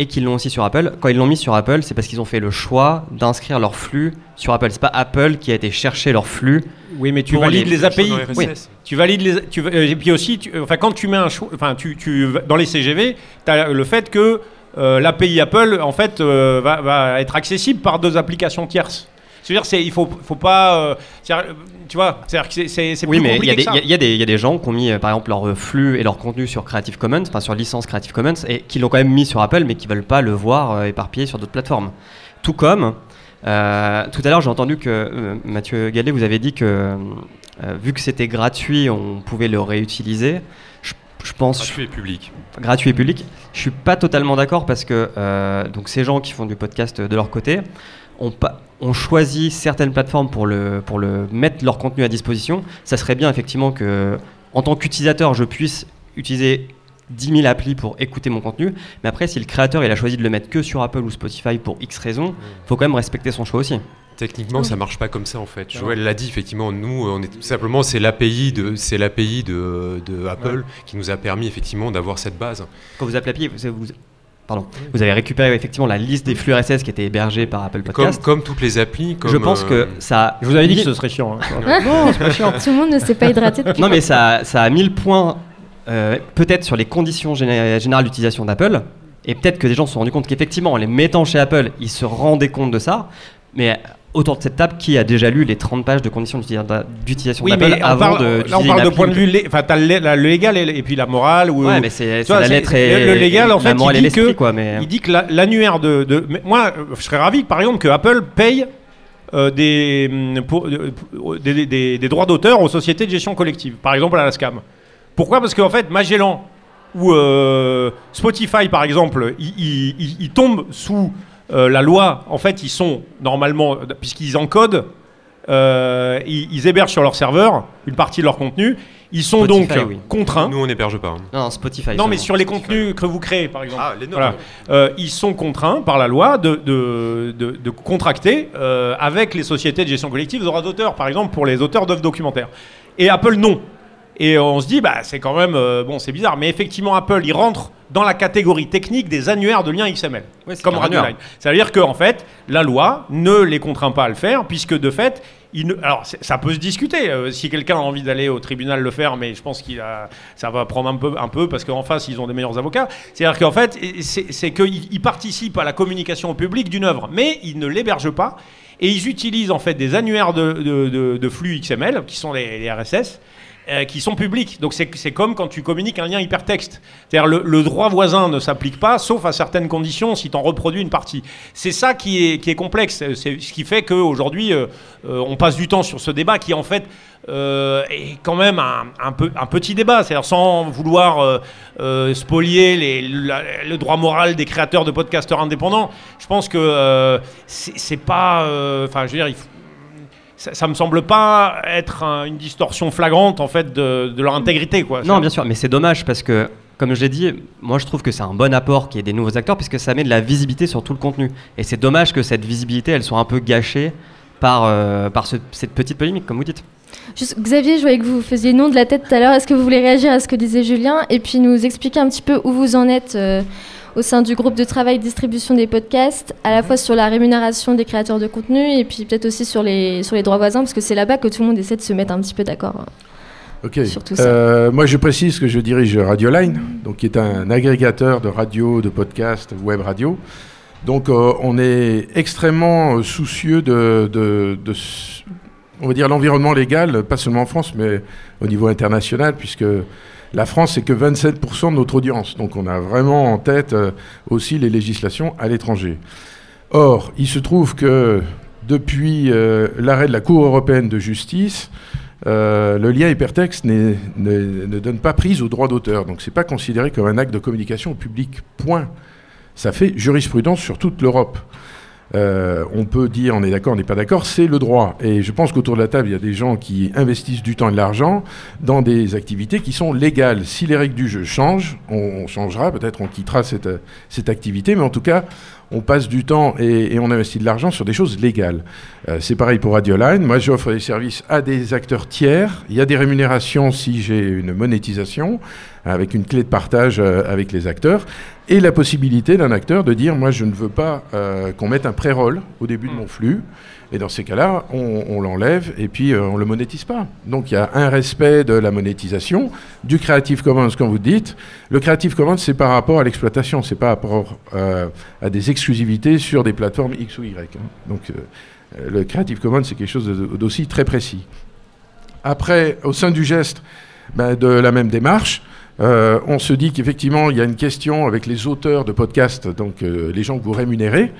et qui l'ont aussi sur Apple, quand ils l'ont mis sur Apple, c'est parce qu'ils ont fait le choix d'inscrire leur flux sur Apple. C'est pas Apple qui a été chercher leur flux. Oui, mais tu valides les, API. Oui. Tu valides les. Tu, euh, et puis aussi, enfin, quand tu mets un choix, enfin, tu, tu, dans les CGV, tu as le fait que euh, l'API Apple, en fait, euh, va, être accessible par deux applications tierces. C'est-à-dire, il faut, faut pas. Euh, tu vois, c'est Oui, mais il y, y, a des gens qui ont mis, par exemple, leur flux et leur contenu sur Creative Commons, enfin sur licence Creative Commons, et qui l'ont quand même mis sur Apple, mais qui veulent pas le voir éparpillé sur d'autres plateformes. Tout comme. tout à l'heure, j'ai entendu que Mathieu Gallet, vous avez dit que vu que c'était gratuit, on pouvait le réutiliser je pense. Gratuit et public. Gratuit et public. Je suis pas totalement d'accord parce que euh, donc ces gens qui font du podcast de leur côté ont, ont choisi certaines plateformes pour, le, pour le mettre leur contenu à disposition, ça serait bien effectivement que, en tant qu'utilisateur, je puisse utiliser 10 000 applis pour écouter mon contenu. Mais après, si le créateur il a choisi de le mettre que sur Apple ou Spotify pour X raisons, il mm. faut quand même respecter son choix aussi. Techniquement, ça marche pas comme ça en fait. Joël l'a dit effectivement. Nous, on est simplement c'est l'API de c'est l'API de, de, Apple qui nous a permis effectivement d'avoir cette base. Quand vous appelez API, vous, Pardon. Vous avez récupéré effectivement la liste des flux RSS qui étaient hébergés par Apple Podcast. Comme, toutes les applis. je pense que euh, ça. Je vous avais dit que ce serait chiant. Hein. non, c'est pas chiant. Tout le monde ne s'est pas hydraté. non, mais ça, ça a mis le point euh, peut-être sur les conditions générales d'utilisation d'Apple. Et peut-être que des gens se sont rendus compte qu'effectivement, en les mettant chez Apple, ils se rendaient compte de ça. Mais autour de cette table, qui a déjà lu les 30 pages de conditions d'utilisation d'Apple avant de Là, on parle de point de vue. Enfin, le, légal et, puis la morale. Ou, ouais, mais c'est la lettre et. Le, légal, en fait, il dit, que, quoi, mais... il dit que l'annuaire de, de. moi, je serais ravi, par exemple, que Apple paye euh, des, pour, des, des, des, droits d'auteur aux sociétés de gestion collective, par exemple à la SCAM. Pourquoi? Parce qu'en fait, Magellan ou euh, Spotify, par exemple, ils, tombent sous euh, la loi. En fait, ils sont normalement, puisqu'ils encodent, euh, ils, hébergent sur leur serveur une partie de leur contenu. Ils sont donc contraints. Nous, on n'héberge pas. Hein. Non, Spotify. Non, mais sur les contenus que vous créez, par exemple. Ah, les ils sont contraints par la loi de, de, contracter avec les sociétés de gestion collective de droits d'auteur, par exemple, pour les auteurs d'œuvres documentaires. Et Apple, non. Et on se dit, bah, c'est quand même, euh, bon, c'est bizarre, mais effectivement, Apple, il rentre dans la catégorie technique des annuaires de liens XML, comme Radioline. C'est-à-dire qu'en fait, la loi ne les contraint pas à le faire, puisque de fait, il ne... alors ça peut se discuter. Euh, si quelqu'un a envie d'aller au tribunal le faire, mais je pense qu'il a, ça va prendre un peu, un peu parce qu'en face ils ont des meilleurs avocats. C'est-à-dire qu'en fait, c'est qu'ils participent à la communication au public d'une œuvre, mais ils ne l'hébergent pas et ils utilisent en fait des annuaires de, de, flux XML qui sont les, les RSS euh, qui sont publics. Donc c'est comme quand tu communiques un lien hypertexte. C'est-à-dire le, le, droit voisin ne s'applique pas, sauf à certaines conditions, si tu en reproduis une partie. C'est ça qui est, complexe. C'est ce qui fait qu'aujourd'hui, euh, euh, on passe du temps sur ce débat qui, en fait, est quand même un, petit débat. C'est-à-dire sans vouloir spolier les, le droit moral des créateurs de podcasteurs indépendants. Je pense que c'est pas... Enfin, je veux dire, il faut, ça, me semble pas être une distorsion flagrante en fait de, leur intégrité quoi. Non, bien sûr, mais c'est dommage parce que comme je l'ai dit, moi je trouve que c'est un bon apport qu'il y ait des nouveaux acteurs puisque ça met de la visibilité sur tout le contenu. Et c'est dommage que cette visibilité elle soit un peu gâchée par, euh, par cette petite polémique, comme vous dites. Xavier, je voyais que vous faisiez nom de la tête tout à l'heure. Est-ce que vous voulez réagir à ce que disait Julien et puis nous expliquer un petit peu où vous en êtes euh, au sein du groupe de travail distribution des podcasts, à la fois sur la rémunération des créateurs de contenu et puis peut-être aussi sur les, sur les droits voisins, parce que c'est là-bas que tout le monde essaie de se mettre un petit peu d'accord. Hein, ok. Euh, moi, je précise que je dirige Radioline, donc qui est un agrégateur de radio, de podcasts, web radio. Donc, euh, on est extrêmement soucieux de, de, de on va dire, l'environnement légal, pas seulement en France, mais au niveau international, puisque la France, c'est que 27% de notre audience. Donc on a vraiment en tête euh, aussi les législations à l'étranger. Or, il se trouve que depuis euh, l'arrêt de la Cour européenne de justice, euh, le lien hypertexte ne donne pas prise au droit d'auteur. Donc ce n'est pas considéré comme un acte de communication au public. Point. Ça fait jurisprudence sur toute l'Europe. Euh, on peut dire on est d'accord, on n'est pas d'accord, c'est le droit. Et je pense qu'autour de la table, il y a des gens qui investissent du temps et de l'argent dans des activités qui sont légales. Si les règles du jeu changent, on, changera, peut-être on quittera cette, cette activité, mais en tout cas, on passe du temps et, on investit de l'argent sur des choses légales. Euh, c'est pareil pour Radioline. Moi, j'offre des services à des acteurs tiers. Il y a des rémunérations si j'ai une monétisation avec une clé de partage euh, avec les acteurs et la possibilité d'un acteur de dire moi je ne veux pas euh, qu'on mette un pré-roll au début de mm. mon flux et dans ces cas-là on, l'enlève et puis euh, on le monétise pas donc il y a un respect de la monétisation du Creative Commons comme vous dites le Creative Commons c'est par rapport à l'exploitation c'est pas par rapport à des exclusivités sur des plateformes X ou Y hein. donc le Creative Commons c'est quelque chose d'aussi très précis après au sein du geste ben, de la même démarche euh, on se dit qu'effectivement, il y a une question avec les auteurs de podcasts, donc euh, les gens que vous rémunérez.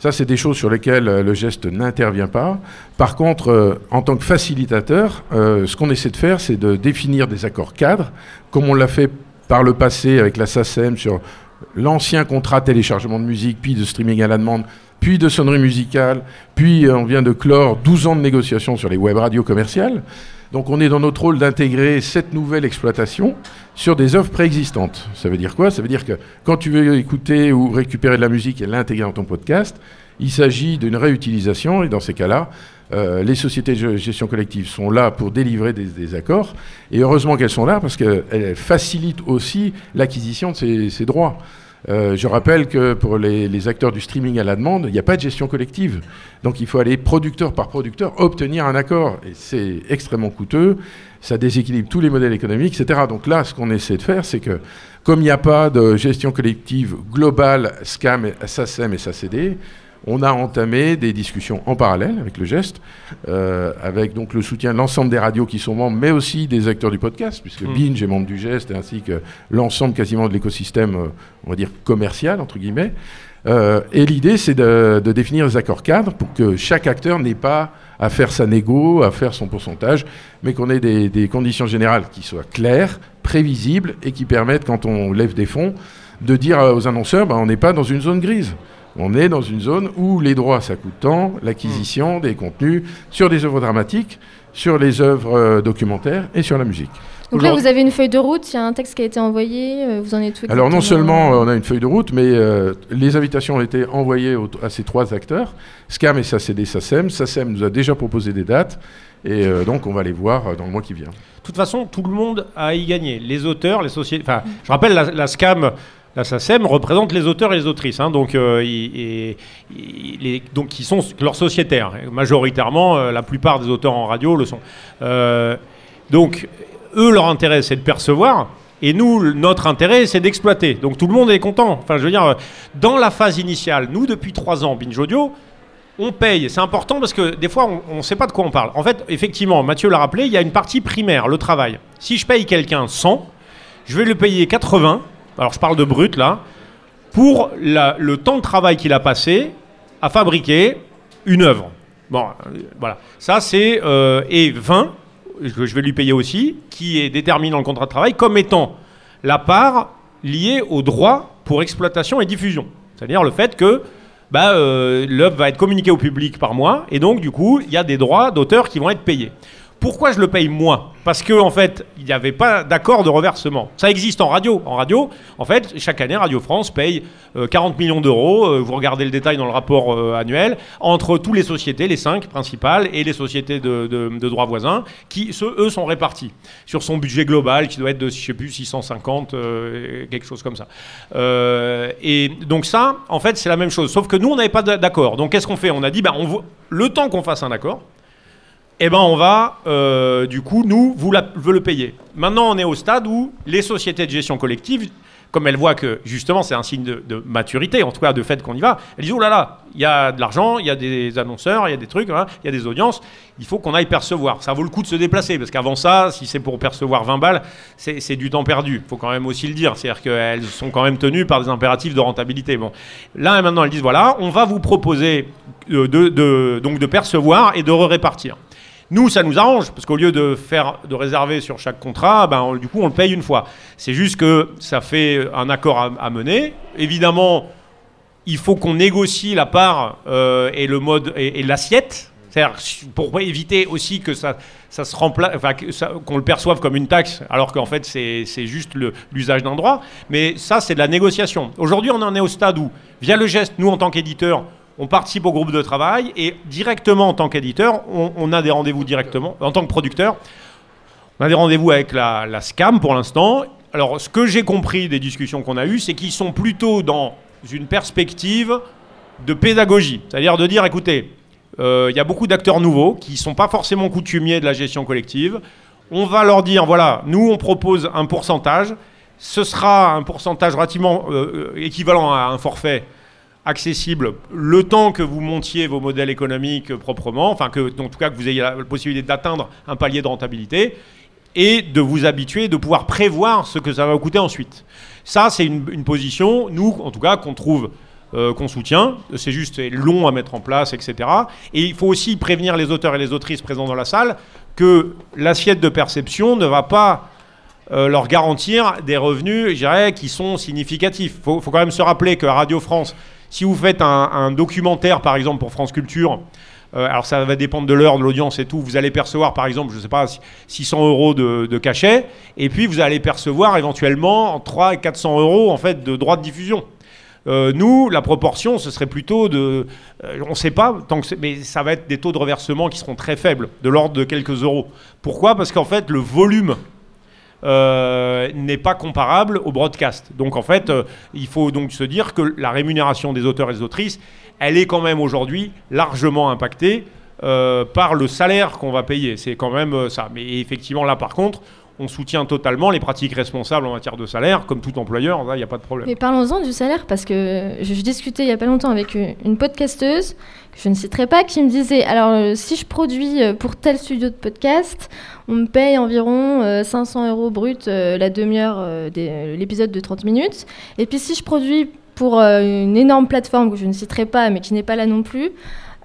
Ça, c'est des choses sur lesquelles euh, le geste n'intervient pas. Par contre, en tant que facilitateur, ce qu'on essaie de faire, c'est de définir des accords cadres, comme on l'a fait par le passé avec la SACEM sur l'ancien contrat téléchargement de musique, puis de streaming à la demande, puis de sonnerie musicale, puis on vient de clore 12 ans de négociations sur les web radios commerciales. Donc on est dans notre rôle d'intégrer cette nouvelle exploitation sur des œuvres préexistantes. Ça veut dire quoi? Ça veut dire que quand tu veux écouter ou récupérer de la musique et l'intégrer dans ton podcast, il s'agit d'une réutilisation et dans ces cas-là, euh, les sociétés de gestion collective sont là pour délivrer des, accords et heureusement qu'elles sont là parce qu'elles facilitent aussi l'acquisition de ces droits. Euh, je rappelle que pour les, acteurs du streaming à la demande, il n'y a pas de gestion collective. Donc il faut aller producteur par producteur obtenir un accord. Et c'est extrêmement coûteux, ça déséquilibre tous les modèles économiques, etc. Donc là, ce qu'on essaie de faire, c'est que comme il n'y a pas de gestion collective globale, SCAM, SACEM et SACD, on a entamé des discussions en parallèle avec le geste, euh, avec donc le soutien de l'ensemble des radios qui sont membres, mais aussi des acteurs du podcast, puisque mmh. Binge est membre du geste, ainsi que l'ensemble quasiment de l'écosystème, euh, on va dire, commercial, entre guillemets. Euh, et l'idée, c'est de, définir des accords cadres pour que chaque acteur n'ait pas à faire sa négo, à faire son pourcentage, mais qu'on ait des, conditions générales qui soient claires, prévisibles et qui permettent, quand on lève des fonds, de dire aux annonceurs, ben, on n'est pas dans une zone grise. On est dans une zone où les droits, ça coûte tant, l'acquisition des contenus sur des œuvres dramatiques, sur les œuvres euh, documentaires et sur la musique. Donc là, vous avez une feuille de route, il y a un texte qui a été envoyé, euh, vous en êtes tout Alors non seulement euh, on a une feuille de route, mais les invitations ont été envoyées à ces trois acteurs, SCAM et SACD SACEM. SACEM nous a déjà proposé des dates, et donc on va les voir dans le mois qui vient. De toute façon, tout le monde a y gagné. Les auteurs, les sociétés... Enfin, je rappelle, la SCAM la SACEM représente les auteurs et les autrices, hein, donc, euh, donc qui sont leurs sociétaires. Majoritairement, euh, la plupart des auteurs en radio le sont. Euh, donc, eux, leur intérêt, c'est de percevoir. Et nous, notre intérêt, c'est d'exploiter. Donc tout le monde est content. Enfin, je veux dire, dans la phase initiale, nous, depuis trois ans, Binge Audio, on paye. C'est important parce que des fois, on ne sait pas de quoi on parle. En fait, effectivement, Mathieu l'a rappelé, il y a une partie primaire, le travail. Si je paye quelqu'un 100, je vais le payer 80 alors je parle de brut là, pour le temps de travail qu'il a passé à fabriquer une œuvre. Bon, euh, voilà. Ça, c'est. Euh, et 20, que je vais lui payer aussi, qui est déterminé dans le contrat de travail comme étant la part liée au droit pour exploitation et diffusion. C'est-à-dire le fait que bah, euh, l'œuvre va être communiquée au public par mois, et donc, du coup, il y a des droits d'auteur qui vont être payés. Pourquoi je le paye moi Parce qu'en en fait, il n'y avait pas d'accord de reversement. Ça existe en radio. En radio, en fait, chaque année, Radio France paye 40 euh, millions d'euros, euh, vous regardez le détail dans le rapport euh, annuel, entre toutes les sociétés, les cinq principales, et les sociétés de, de, droit voisin, qui, eux, sont répartis sur son budget global, qui doit être de, je sais plus, 650, quelque chose comme ça. et donc ça, en fait, c'est la même chose. Sauf que nous, on n'avait pas d'accord. Donc qu'est-ce qu'on fait? On a dit, bah, on le temps qu'on fasse un accord, eh ben on va, euh, du coup, nous, vous, la, le payer. Maintenant, on est au stade où les sociétés de gestion collective, comme elles voient que justement c'est un signe de, maturité, en tout cas de fait qu'on y va, elles disent oh là là, il y a de l'argent, il y a des annonceurs, il y a des trucs, hein, il y a des audiences, il faut qu'on aille percevoir. Ça vaut le coup de se déplacer, parce qu'avant ça, si c'est pour percevoir 20 balles, c'est du temps perdu. Il faut quand même aussi le dire, c'est-à-dire qu'elles sont quand même tenues par des impératifs de rentabilité. Bon, là et maintenant, elles disent voilà, on va vous proposer de, de donc de percevoir et de répartir. Nous, ça nous arrange, parce qu'au lieu de faire de réserver sur chaque contrat, ben, du coup, on le paye une fois. C'est juste que ça fait un accord à, mener. Évidemment, il faut qu'on négocie la part euh, et le mode et, l'assiette. C'est-à-dire pour éviter aussi que ça, ça se remplace, enfin, qu'on le perçoive comme une taxe, alors qu'en fait c'est juste l'usage d'un droit. Mais ça, c'est de la négociation. Aujourd'hui, on en est au stade où, via le geste, nous en tant qu'éditeurs, on participe au groupe de travail et directement en tant qu'éditeur, on, a des rendez-vous directement, en tant que producteur, on a des rendez-vous avec la, SCAM pour l'instant. Alors, ce que j'ai compris des discussions qu'on a eues, c'est qu'ils sont plutôt dans une perspective de pédagogie. C'est-à-dire de dire, écoutez, euh, il y a beaucoup d'acteurs nouveaux qui ne sont pas forcément coutumiers de la gestion collective. On va leur dire, voilà, nous, on propose un pourcentage. Ce sera un pourcentage relativement euh, euh, équivalent à un forfait accessible le temps que vous montiez vos modèles économiques proprement, enfin que, en tout cas que vous ayez la possibilité d'atteindre un palier de rentabilité et de vous habituer, de pouvoir prévoir ce que ça va vous coûter ensuite. Ça, c'est une, position, nous, en tout cas, qu'on trouve, euh, qu'on soutient. C'est juste long à mettre en place, etc. Et il faut aussi prévenir les auteurs et les autrices présents dans la salle que l'assiette de perception ne va pas leur garantir des revenus, je dirais, qui sont significatifs. Il faut, quand même se rappeler que Radio France, si vous faites un, documentaire, par exemple, pour France Culture, alors ça va dépendre de l'heure, de l'audience et tout. Vous allez percevoir, par exemple, je ne sais pas, 600 euros de, de, cachet, et puis vous allez percevoir éventuellement 300 et 400 euros en fait de droits de diffusion. Euh, nous, la proportion, ce serait plutôt de. Euh, on ne sait pas, tant que mais ça va être des taux de reversement qui seront très faibles, de l'ordre de quelques euros. Pourquoi? Parce qu'en fait, le volume euh, n'est pas comparable au broadcast. Donc en fait, il faut donc se dire que la rémunération des auteurs et des autrices, elle est quand même aujourd'hui largement impactée par le salaire qu'on va payer. C'est quand même ça. Mais effectivement, là par contre, on soutient totalement les pratiques responsables en matière de salaire, comme tout employeur, il n'y a pas de problème. Mais parlons-en du salaire, parce que je, discutais il n'y a pas longtemps avec une, podcasteuse, que je ne citerai pas, qui me disait, alors euh, si je produis euh, pour tel studio de podcast, on me paye environ 500 euh, euros brut la demi-heure de l'épisode de 30 minutes, et puis si je produis pour une énorme plateforme que je ne citerai pas, mais qui n'est pas là non plus,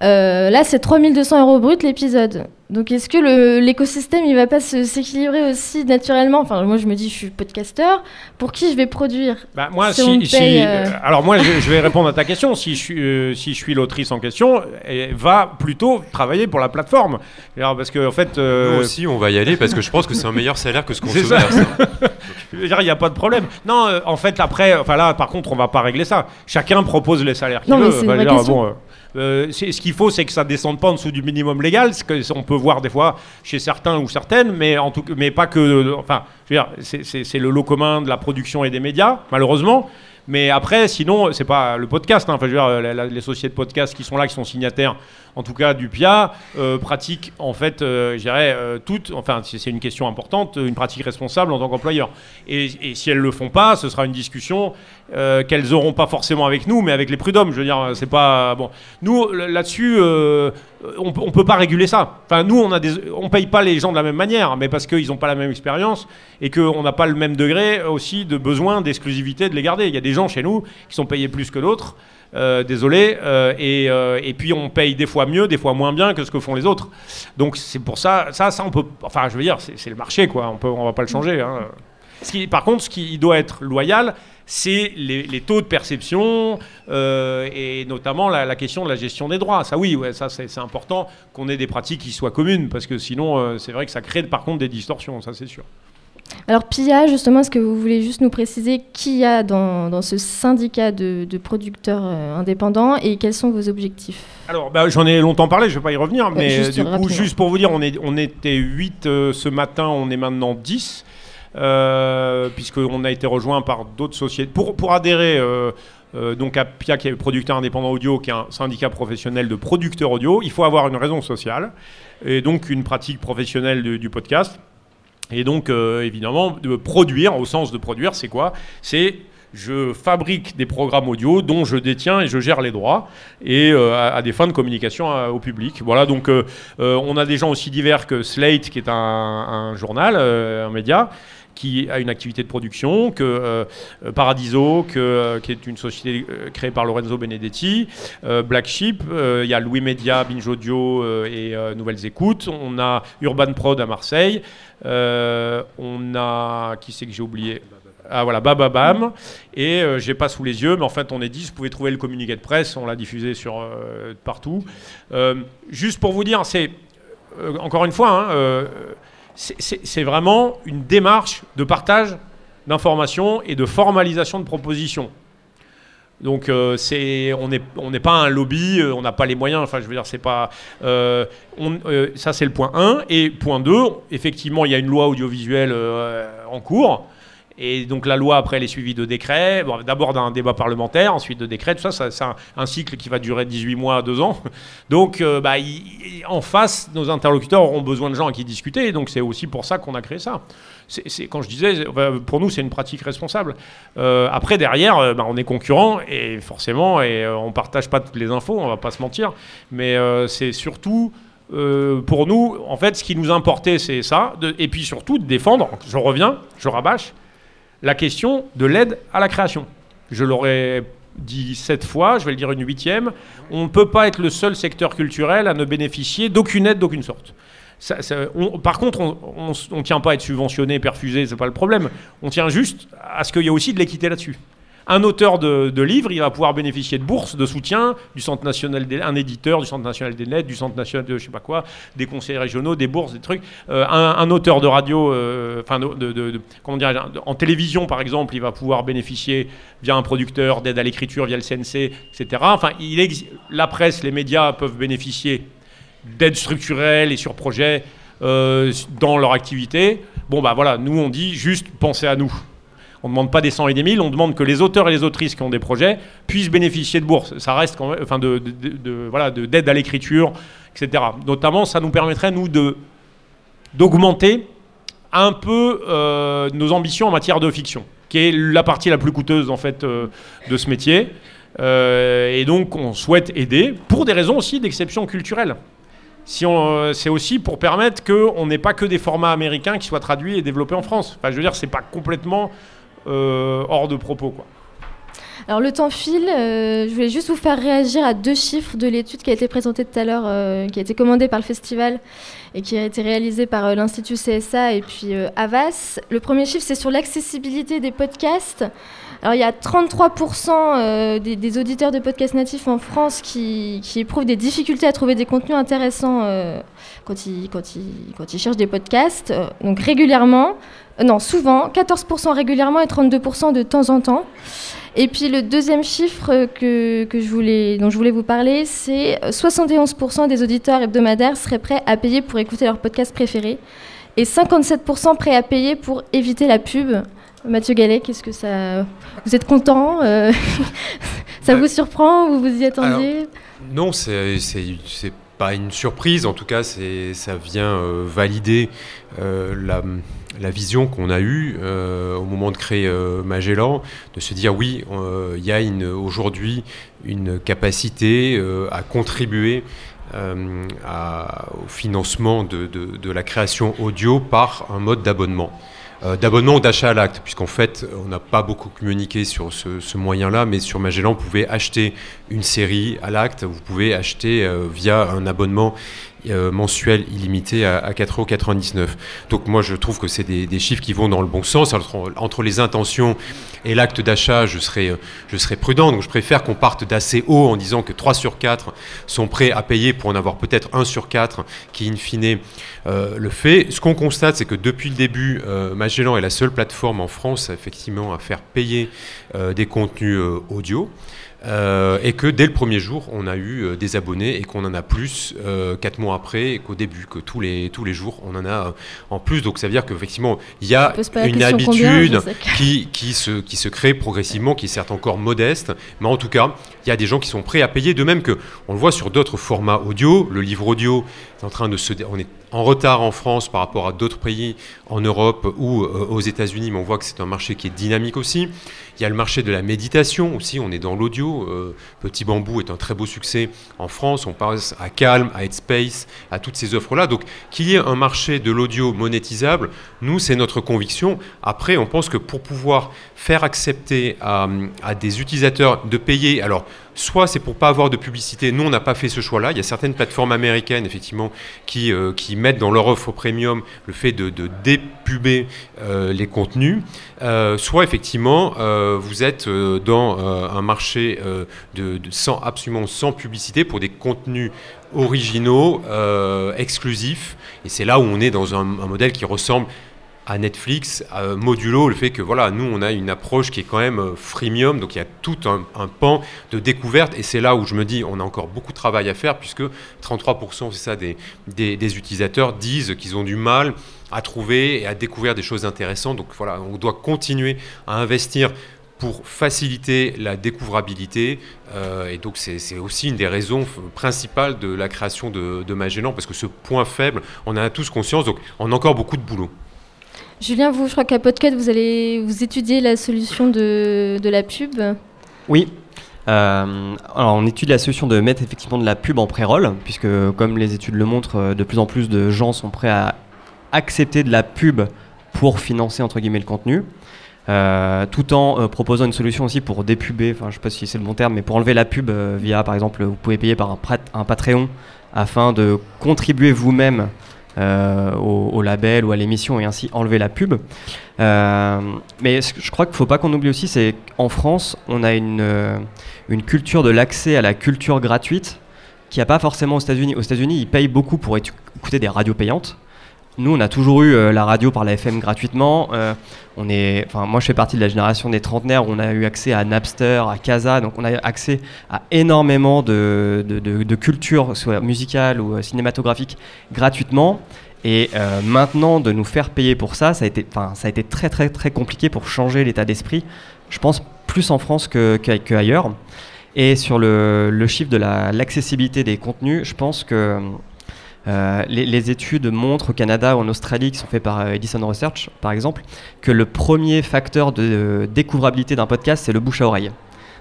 là c'est 3200 euros brut l'épisode. Donc est-ce que l'écosystème il va pas s'équilibrer aussi naturellement? Enfin moi je me dis je suis podcasteur, pour qui je vais produire? Bah, Moi si, euh, alors moi je, vais répondre à ta question. Si je suis euh, si je suis l'autrice en question, elle va plutôt travailler pour la plateforme. Alors, parce que en fait euh, nous aussi on va y aller parce que je pense que c'est un meilleur salaire que ce qu'on se verse. il n'y a pas de problème. Non, en fait après, enfin là par contre on va pas régler ça. Chacun propose les salaires qu'il veut. Euh, ce qu'il faut, c'est que ça descende pas en dessous du minimum légal, ce qu'on peut voir des fois chez certains ou certaines, mais, en tout, mais pas que. Enfin, c'est le lot commun de la production et des médias, malheureusement. Mais après, sinon, c'est pas le podcast. Hein. enfin, je veux dire, les sociétés de podcast qui sont là, qui sont signataires, en tout cas du PIA, euh, pratiquent en fait, euh, je dirais, euh, toutes, enfin, c'est une question importante, une pratique responsable en tant qu'employeur. Et, et, si elles le font pas, ce sera une discussion euh, qu'elles n'auront pas forcément avec nous, mais avec les prud'hommes. Je veux dire, c'est pas bon. Nous, là-dessus, on, on peut pas réguler ça. Enfin, nous, on a paye pas les gens de la même manière, mais parce qu'ils n'ont pas la même expérience et qu'on n'a pas le même degré aussi de besoin d'exclusivité de les garder. Il y a des gens chez nous qui sont payés plus que d'autres. Euh, désolé. Euh, euh, et, puis on paye des fois mieux, des fois moins bien que ce que font les autres. Donc c'est pour ça, ça, ça on peut. Enfin, je veux dire, c'est le marché, quoi. On peut, on va pas le changer. Hein. Ce qui, par contre, ce qui doit être loyal, c'est les, taux de perception et notamment la, question de la gestion des droits. Ça, oui, ouais, ça c'est important qu'on ait des pratiques qui soient communes parce que sinon, c'est vrai que ça crée par contre des distorsions, ça c'est sûr. Alors PIA, justement, est-ce que vous voulez juste nous préciser qui y a dans, ce syndicat de, producteurs euh, indépendants et quels sont vos objectifs? Alors bah, j'en ai longtemps parlé, je ne vais pas y revenir, mais juste, du coup, juste pour vous dire, on, est, on était 8 euh, ce matin, on est maintenant 10. Euh, puisqu'on a été rejoint par d'autres sociétés. Pour, adhérer donc à PIA, qui est producteur indépendant audio, qui est un syndicat professionnel de producteurs audio, il faut avoir une raison sociale et donc une pratique professionnelle du podcast. Et donc, euh, évidemment, de produire, au sens de produire, c'est quoi? C'est je fabrique des programmes audio dont je détiens et je gère les droits et euh, à, des fins de communication euh, au public. Voilà, donc on a des gens aussi divers que Slate, qui est un, journal, un média, qui a une activité de production, que Paradiso, que, qui est une société créée par Lorenzo Benedetti, Black Sheep, il y a Louis Media, Binge Audio et Nouvelles Écoutes, on a Urban Prod à Marseille, euh, on a. Qui c'est que j'ai oublié? Ah voilà, Bababam. Et euh, j'ai pas sous les yeux, mais en fait on est 10, vous pouvez trouver le communiqué de presse, on l'a diffusé sur euh, partout. juste pour vous dire, c'est encore une fois, hein, c'est vraiment une démarche de partage d'informations et de formalisation de propositions. Donc euh, on n'est on pas un lobby, euh, on n'a pas les moyens. Enfin, je veux dire, c'est pas. Euh, ça, c'est le point 1. Et point 2, effectivement, il y a une loi audiovisuelle en cours. Et donc la loi, après, elle est suivie de décrets. Bon, D'abord d'un débat parlementaire, ensuite de décrets. Tout ça, c'est un, cycle qui va durer 18 mois à 2 ans. Donc, bah, en face, nos interlocuteurs auront besoin de gens à qui discuter. Donc c'est aussi pour ça qu'on a créé ça quand je disais, pour nous, c'est une pratique responsable. Euh, après, derrière, euh, bah, on est concurrent et forcément, et euh, on partage pas toutes les infos, on va pas se mentir. Mais c'est surtout pour nous, en fait, ce qui nous importait, c'est ça. et puis surtout, de défendre, je reviens, je rabâche, la question de l'aide à la création. Je l'aurais dit sept fois, je vais le dire une huitième. On ne peut pas être le seul secteur culturel à ne bénéficier d'aucune aide d'aucune sorte par contre, on ne tient pas à être subventionné, perfusé, c'est pas le problème. On tient juste à ce qu'il y ait aussi de l'équité là-dessus. Un auteur de, livre, il va pouvoir bénéficier de bourses, de soutien du Centre national des, un éditeur du Centre national des lettres, du Centre national de je sais pas quoi, des conseils régionaux, des bourses, des trucs. Euh, un, auteur de radio, euh, enfin de, comment dire, en télévision par exemple, il va pouvoir bénéficier via un producteur d'aide à l'écriture, via le CNC, etc. Enfin, la presse, les médias peuvent bénéficier d'aide structurelle et sur projet euh, dans leur activité. Bon bah voilà, nous on dit juste pensez à nous. On ne demande pas des 100 et des 1000, on demande que les auteurs et les autrices qui ont des projets puissent bénéficier de bourses. Ça reste enfin de, voilà, d'aide à l'écriture, etc. Notamment, ça nous permettrait, nous, de, d'augmenter un peu euh, nos ambitions en matière de fiction, qui est la partie la plus coûteuse, en fait, euh, de ce métier. Euh, et donc, on souhaite aider, pour des raisons aussi d'exception culturelle. Si c'est aussi pour permettre qu'on n'ait pas que des formats américains qui soient traduits et développés en France. Enfin, je veux dire, c'est pas complètement euh, hors de propos. Alors le temps file, euh, je voulais juste vous faire réagir à deux chiffres de l'étude qui a été présentée tout à l'heure, euh, qui a été commandée par le festival et qui a été réalisée par l'Institut CSA et puis Avas. Le premier chiffre, c'est sur l'accessibilité des podcasts. Alors il y a 33% des, auditeurs de podcasts natifs en France qui, éprouvent des difficultés à trouver des contenus intéressants quand, ils, cherchent des podcasts. donc régulièrement, euh, non, souvent, 14% régulièrement et 32% de temps en temps. Et puis le deuxième chiffre que, je voulais, dont je voulais vous parler, c'est 71% des auditeurs hebdomadaires seraient prêts à payer pour écouter leur podcast préféré et 57% prêts à payer pour éviter la pub. Mathieu Gallet, qu'est-ce que ça... Vous êtes content euh, Ça vous surprend Vous vous y attendiez Non, c'est pas une surprise. En tout cas, ça vient euh, valider la la vision qu'on a eue euh, au moment de créer euh, Magellan, de se dire oui, euh, il y a aujourd'hui une capacité à contribuer au financement de, la création audio par un mode d'abonnement. d'abonnement ou d'achat à l'acte, puisqu'en fait, on n'a pas beaucoup communiqué sur ce, ce moyen-là, mais sur Magellan, vous pouvez acheter une série à l'acte, vous pouvez acheter via un abonnement euh, mensuel illimité à, à 4,99€. Donc moi je trouve que c'est des, chiffres qui vont dans le bon sens. entre, les intentions et l'acte d'achat, je serais, euh, je serais prudent. Donc je préfère qu'on parte d'assez haut en disant que 3 sur 4 sont prêts à payer pour en avoir peut-être 1 sur 4 qui in fine euh, le fait. Ce qu'on constate, c'est que depuis le début, Magellan est la seule plateforme en France effectivement à faire payer des contenus audio. Euh, et que dès le premier jour, on a eu euh, des abonnés et qu'on en a plus euh, quatre mois après et qu'au début, que tous les, tous les jours, on en a en plus. Donc ça veut dire qu'effectivement, il y a une habitude qui, qui, se, qui se crée progressivement, qui est certes encore modeste, mais en tout cas, il y a des gens qui sont prêts à payer. De même que on le voit sur d'autres formats audio, le livre audio est en train de se... On est en retard en France par rapport à d'autres pays en Europe ou aux États-Unis, mais on voit que c'est un marché qui est dynamique aussi. Il y a le marché de la méditation aussi, on est dans l'audio. Euh, Petit Bambou est un très beau succès en France, on passe à Calm, à Headspace, à toutes ces offres-là. Donc qu'il y ait un marché de l'audio monétisable, nous, c'est notre conviction. Après, on pense que pour pouvoir faire accepter à, à des utilisateurs de payer, alors soit c'est pour pas avoir de publicité. Nous, on n'a pas fait ce choix-là. Il y a certaines plateformes américaines, effectivement, qui, euh, mettent dans leur offre premium le fait de, de dépuber euh, les contenus. Euh, soit, effectivement, vous êtes dans un marché de, sans, absolument sans publicité pour des contenus originaux, exclusifs. Et c'est là où on est dans un modèle qui ressemble à Netflix, à modulo le fait que voilà, nous on a une approche qui est quand même euh, freemium, donc il y a tout un, pan de découverte et c'est là où je me dis on a encore beaucoup de travail à faire puisque 33% c'est ça des, des, utilisateurs disent qu'ils ont du mal à trouver et à découvrir des choses intéressantes. Donc voilà, on doit continuer à investir pour faciliter la découvrabilité. Euh, et donc c'est aussi une des raisons principales de la création de, de Magellan, parce que ce point faible, on en a tous conscience, donc on a encore beaucoup de boulot. Julien, vous, je crois qu'à Podcast, vous allez vous étudier la solution de, de la pub. Oui. Euh, alors, on étudie la solution de mettre effectivement de la pub en pré-roll, puisque comme les études le montrent, euh, de plus en plus de gens sont prêts à accepter de la pub pour financer entre guillemets le contenu. Euh, tout en proposant une solution aussi pour dépuber, enfin je sais pas si c'est le bon terme, mais pour enlever la pub via par exemple, vous pouvez payer par un, un Patreon afin de contribuer vous-même au, label ou à l'émission et ainsi enlever la pub. mais je crois qu'il ne faut pas qu'on oublie aussi, c'est qu'en France, on a une, une culture de l'accès à la culture gratuite qui n'y a pas forcément aux États-Unis. Aux États-Unis, ils payent beaucoup pour écouter des radios payantes. Nous, on a toujours eu euh, la radio par la FM gratuitement. Euh, on est, moi, je fais partie de la génération des trentenaires où on a eu accès à Napster, à Casa, donc on a eu accès à énormément de, de, culture, soit musicale ou euh, cinématographique, gratuitement. Et maintenant, de nous faire payer pour ça, ça a été, ça a été très, très, très compliqué pour changer l'état d'esprit. Je pense plus en France qu'ailleurs. Et sur le, le chiffre de l'accessibilité des contenus, je pense que euh, les, études montrent au Canada ou en Australie, qui sont faites par euh, Edison Research, par exemple, que le premier facteur de euh, découvrabilité d'un podcast, c'est le bouche à oreille.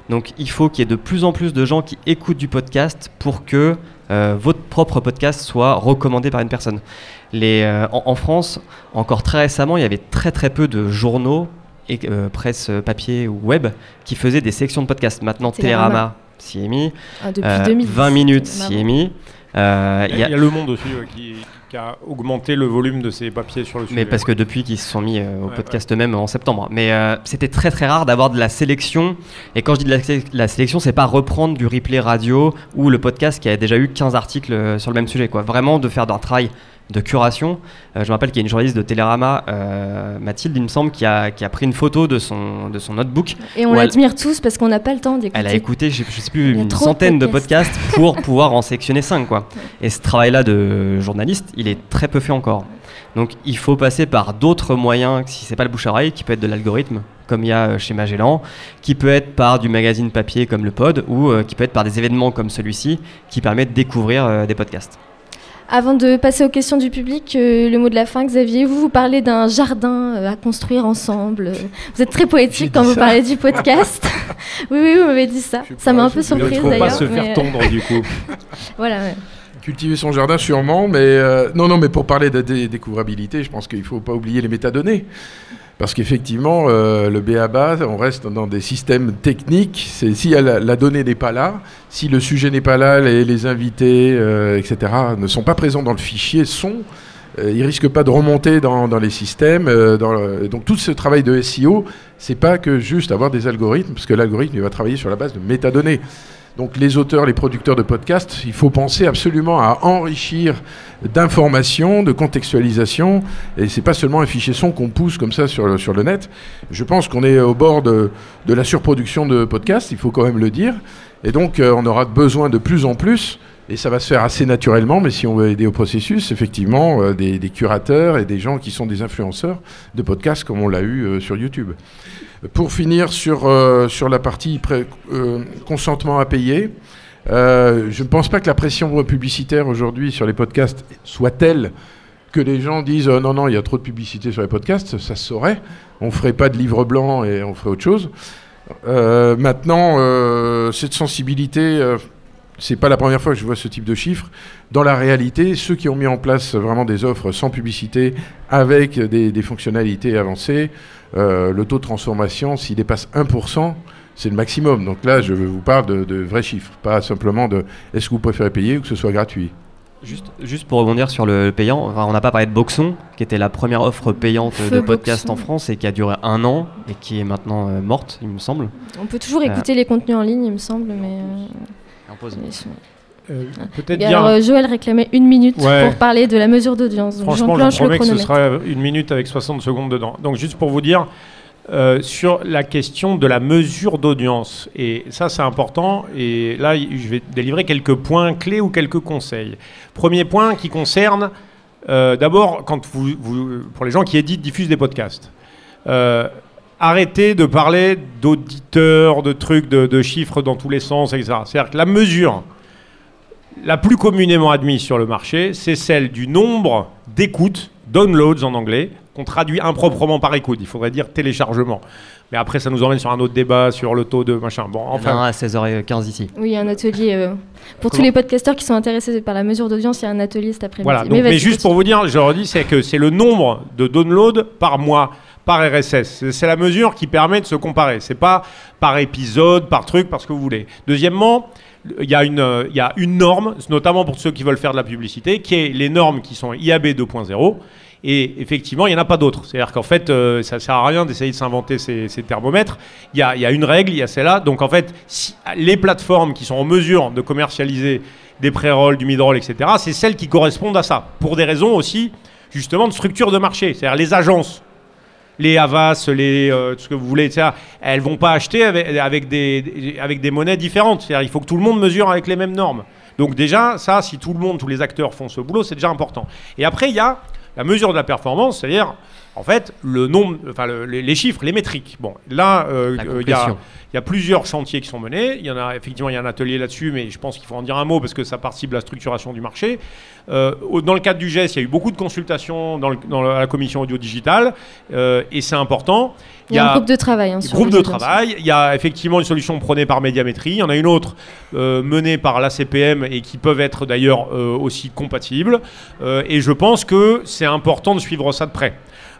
Donc il faut qu'il y ait de plus en plus de gens qui écoutent du podcast pour que votre propre podcast soit recommandé par une personne. Les, en, France, encore très récemment, il y avait très très peu de journaux, et, presse papier ou web, qui faisaient des sections de podcast. Maintenant, Télérama s'y est mis, 20 minutes s'y Euh, il y, a Le Monde aussi qui, a augmenté le volume de ses papiers sur le sujet. Mais parce que depuis qu'ils se sont mis euh, au podcast eux-mêmes en septembre. Mais euh, c'était très très rare d'avoir de la sélection. Et quand je dis de la, la sélection, c'est pas reprendre du replay radio ou le podcast qui a déjà eu 15 articles sur le même sujet. Quoi. Vraiment de faire d'un travail de curation. Euh, je me rappelle qu'il y a une journaliste de Télérama, euh, Mathilde, il me semble, qui a, qui a pris une photo de son, de son notebook. Et on l'admire tous parce qu'on n'a pas le temps d'écouter. Elle a écouté, je, ne sais plus, une centaine de podcasts, pour pouvoir en sélectionner 5. Quoi. Et ce travail-là de journaliste, il est très peu fait encore. Donc il faut passer par d'autres moyens, si c'est pas le bouche à oreille, qui peut être de l'algorithme, comme il y a euh, chez Magellan, qui peut être par du magazine papier comme le Pod, ou qui peut être par des événements comme celui-ci, qui permettent de découvrir des podcasts. Avant de passer aux questions du public, euh, le mot de la fin, Xavier, vous, vous parlez d'un jardin euh, à construire ensemble. Vous êtes très poétique quand vous parlez du podcast. oui, oui, vous m'avez dit ça. Ça m'a un peu surprise d'ailleurs. Il ne faut pas se faire tondre du coup. voilà. Cultiver son jardin sûrement, mais euh, non, non, mais pour parler de découvrabilité, je pense qu'il ne faut pas oublier les métadonnées. Parce qu'effectivement, euh, le BABA, on reste dans des systèmes techniques. Si la, donnée n'est pas là, si le sujet n'est pas là, les, invités, euh, etc., ne sont pas présents dans le fichier son, euh, ils risquent pas de remonter dans, les systèmes. donc tout ce travail de SEO, c'est pas que juste avoir des algorithmes, parce que l'algorithme va travailler sur la base de métadonnées. Donc les auteurs, les producteurs de podcasts, il faut penser absolument à enrichir d'informations, de contextualisation, et c'est pas seulement un fichier son qu'on pousse comme ça sur le, sur le net. Je pense qu'on est au bord de, la surproduction de podcasts, il faut quand même le dire, et donc euh, on aura besoin de plus en plus, et ça va se faire assez naturellement, mais si on veut aider au processus, effectivement, euh, des, des, curateurs et des gens qui sont des influenceurs de podcasts comme on l'a eu euh, sur YouTube. Pour finir sur, euh, sur la partie euh, consentement à payer, euh, je ne pense pas que la pression publicitaire aujourd'hui sur les podcasts soit telle que les gens disent non, non, il y a trop de publicité sur les podcasts, ça se saurait. On ne ferait pas de livre blanc et on ferait autre chose. maintenant, cette sensibilité, c'est pas la première fois que je vois ce type de chiffres. Dans la réalité, ceux qui ont mis en place vraiment des offres sans publicité avec des, des fonctionnalités avancées, euh, le taux de transformation, s'il dépasse 1%, c'est le maximum. Donc là, je vous parle de, vrais chiffres, pas simplement de est-ce que vous préférez payer ou que ce soit gratuit? Juste, juste pour rebondir sur le payant, on n'a pas parlé de Boxon, qui était la première offre payante de podcast en France et qui a duré un an et qui est maintenant euh, morte, il me semble. On peut toujours écouter euh, les contenus en ligne, il me semble, mais. Euh, peut-être bien. Alors, Joël réclamait une minute pour parler de la mesure d'audience. Franchement, je promets que ce sera une minute avec 60 secondes dedans. Donc, juste pour vous dire, euh, sur la question de la mesure d'audience, et ça c'est important, et là je vais délivrer quelques points clés ou quelques conseils. Premier point qui concerne euh, d'abord quand vous, pour les gens qui éditent, diffusent des podcasts. Arrêtez de parler d'auditeurs, de trucs, de, de, chiffres dans tous les sens, etc. C'est-à-dire que la mesure la plus communément admise sur le marché, c'est celle du nombre d'écoutes, downloads en anglais, qu'on traduit improprement par écoute. Il faudrait dire téléchargement. Mais après, ça nous emmène sur un autre débat sur le taux de machin. Bon, enfin. à 16h15 ici. Oui, un atelier. Euh, pour tous les podcasteurs qui sont intéressés par la mesure d'audience, il y a un atelier cet après-midi. Voilà, mais, juste pour vous dire, je redis, c'est que c'est le nombre de downloads par mois par RSS. C'est la mesure qui permet de se comparer. C'est pas par épisode, par truc, par ce que vous voulez. Deuxièmement, il y, a une, norme, notamment pour ceux qui veulent faire de la publicité, qui est les normes qui sont IAB 2.0. Et effectivement, il n'y en a pas d'autres. C'est-à-dire qu'en fait, euh, ça ne sert à rien d'essayer de s'inventer ces, thermomètres. Il y, a, une règle, il y a celle-là. Donc en fait, les plateformes qui sont en mesure de commercialiser des pré-rolls, du mid-roll, etc., c'est celles qui correspondent à ça. Pour des raisons aussi, justement, de structure de marché. C'est-à-dire les agences les Havas, les, euh, ce que vous voulez, etc., elles vont pas acheter avec, des, avec des monnaies différentes. Il faut que tout le monde mesure avec les mêmes normes. Donc déjà, ça, si tout le monde, tous les acteurs font ce boulot, c'est déjà important. Et après, il y a la mesure de la performance, c'est-à-dire, en fait, le nombre, enfin, les, chiffres, les métriques. Bon, là, euh, euh, il y, a, plusieurs chantiers qui sont menés. Il y en a, effectivement, il y a un atelier là-dessus, mais je pense qu'il faut en dire un mot parce que ça participe de la structuration du marché. Euh, dans le cadre du GES, il y a eu beaucoup de consultations dans, la commission audio-digitale, et c'est important. Il y a un groupe de travail. Hein, groupe de travail. Il y a effectivement une solution prônée par Médiamétrie. Il y en a une autre euh, menée par l'ACPM et qui peuvent être d'ailleurs euh, aussi compatibles. Euh, et je pense que c'est important de suivre ça de près.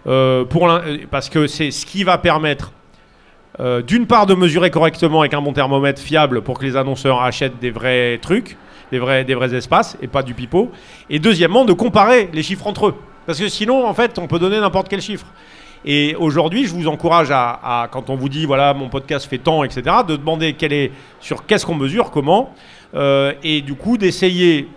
Pour parce que c'est ce qui va permettre d'une part de mesurer correctement avec un bon thermomètre fiable pour que les annonceurs achètent des vrais trucs, des vrais, espaces et pas du pipeau. Et deuxièmement, de comparer les chiffres entre eux. Parce que sinon, en fait, on peut donner n'importe quel chiffre. Et aujourd'hui, je vous encourage à, quand on vous dit, voilà, mon podcast fait tant, etc., de demander sur qu'est-ce qu'on mesure, comment, euh, et du coup d'essayer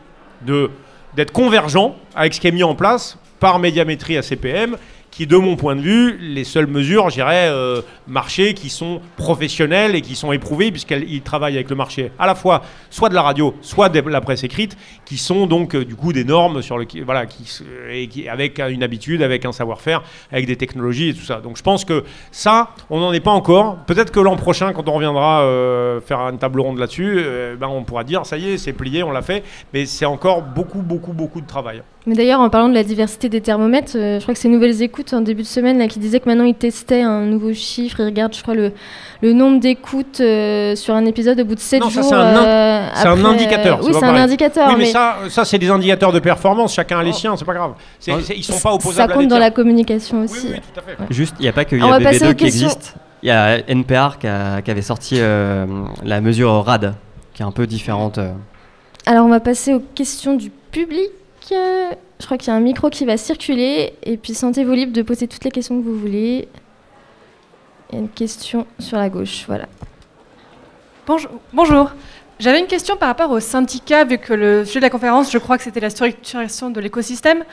de, d'être convergent avec ce qui est mis en place par médiamétrie ACPM qui, de mon point de vue, les seules mesures, j'irais, euh, marché, qui sont professionnelles et qui sont éprouvées, puisqu'ils travaillent avec le marché à la fois soit de la radio, soit de la presse écrite, qui sont donc euh, du coup des normes sur le, voilà, qui, et qui, avec une habitude, avec un savoir-faire, avec des technologies et tout ça. Donc je pense que ça, on n'en est pas encore. Peut-être que l'an prochain, quand on reviendra euh, faire une table ronde là-dessus, ben, on pourra dire, ça y est, c'est plié, on l'a fait, mais c'est encore beaucoup, beaucoup, beaucoup de travail. Mais d'ailleurs, en parlant de la diversité des thermomètres, je crois que ces nouvelles écoutes en début de semaine là, qui disait que maintenant il testait un nouveau chiffre. Il regarde, je crois, le, le nombre d'écoutes euh, sur un épisode au bout de 7 jours. C'est un, euh, un, indicateur. oui, c'est un indicateur. Oui, mais, ça, ça c'est des indicateurs de performance. Chacun a les siens, c'est pas grave. ils sont pas opposables. Ça compte dans la communication aussi. Oui, tout à fait. Juste, il n'y a pas que IABB2 qui existe. Il y a NPR qui, qui avait sorti euh, la mesure RAD, qui est un peu différente. Alors, on va passer aux questions du public. Je crois qu'il y a un micro qui va circuler. Et puis sentez-vous libre de poser toutes les questions que vous voulez. Il y a une question sur la gauche. Voilà. Bonjour. Bonjour. J'avais une question par rapport au syndicat, vu que le sujet de la conférence, je crois que c'était la structuration de l'écosystème.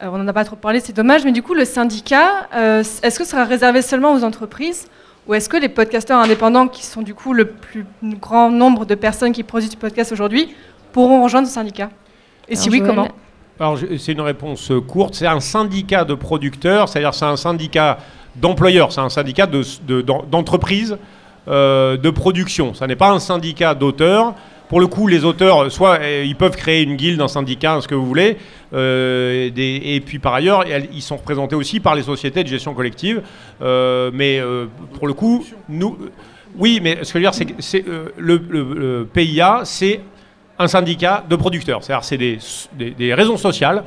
Euh, on n'en a pas trop parlé, c'est dommage, mais du coup, le syndicat, euh, est-ce que ce sera réservé seulement aux entreprises ou est-ce que les podcasteurs indépendants, qui sont du coup le plus grand nombre de personnes qui produisent du podcast aujourd'hui, pourront rejoindre ce syndicat? Et si oui, comment? alors, c'est une réponse courte. C'est un syndicat de producteurs, c'est-à-dire c'est un syndicat d'employeurs, c'est un syndicat d'entreprises de, euh, de, production. Ça n'est pas un syndicat d'auteurs. Pour le coup, les auteurs, soit euh, ils peuvent créer une guilde, un syndicat, ce que vous voulez, euh, et puis par ailleurs, ils sont représentés aussi par les sociétés de gestion collective. mais pour le coup, nous, oui, mais ce que je veux dire, c'est que le, PIA, c'est un syndicat de producteurs. C'est-à-dire c'est des, des, raisons sociales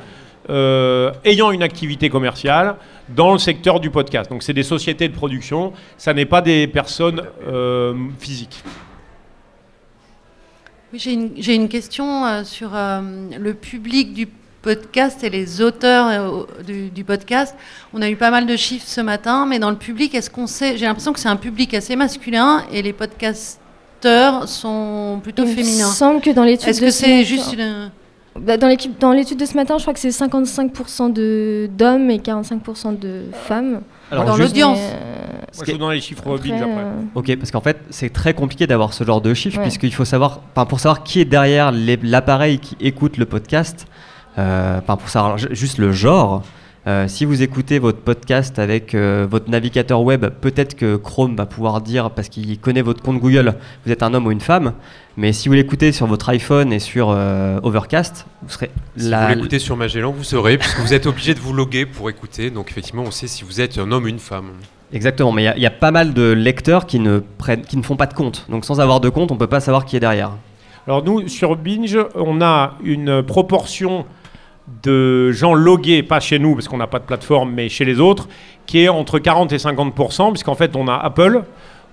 euh, ayant une activité commerciale dans le secteur du podcast. Donc c'est des sociétés de production, ça n'est pas des personnes euh, physiques. Oui, j'ai une, question euh, sur le public du podcast et les auteurs du, du, podcast. On a eu pas mal de chiffres ce matin, mais dans le public, est-ce qu'on sait J'ai l'impression que c'est un public assez masculin et les podcasts sont plutôt féminins. Il me semble que dans l'étude. Est-ce que c'est juste une... Bah, dans l'étude de ce matin, je crois que c'est 55% d'hommes et 45% de femmes. Alors, dans l'audience. Moi, je vous donne les chiffres après. après. Ok, parce qu'en fait, c'est très compliqué d'avoir ce genre de chiffres, puisqu'il faut savoir, pour savoir qui est derrière l'appareil qui écoute le podcast, euh, pour savoir juste le genre, euh, si vous écoutez votre podcast avec euh, votre navigateur web, peut-être que Chrome va pouvoir dire, parce qu'il connaît votre compte Google, vous êtes un homme ou une femme. Mais si vous l'écoutez sur votre iPhone et sur euh, Overcast, vous serez si vous l'écoutez sur Magellan, vous saurez, puisque vous êtes obligé de vous loguer pour écouter. Donc effectivement, on sait si vous êtes un homme ou une femme. Exactement, mais il y, a pas mal de lecteurs qui ne, prennent, qui ne font pas de compte. Donc sans avoir de compte, on ne peut pas savoir qui est derrière. Alors nous, sur Binge, on a une proportion de gens logués, pas chez nous parce qu'on n'a pas de plateforme, mais chez les autres, qui est entre 40 et 50%, puisqu'en fait on a Apple,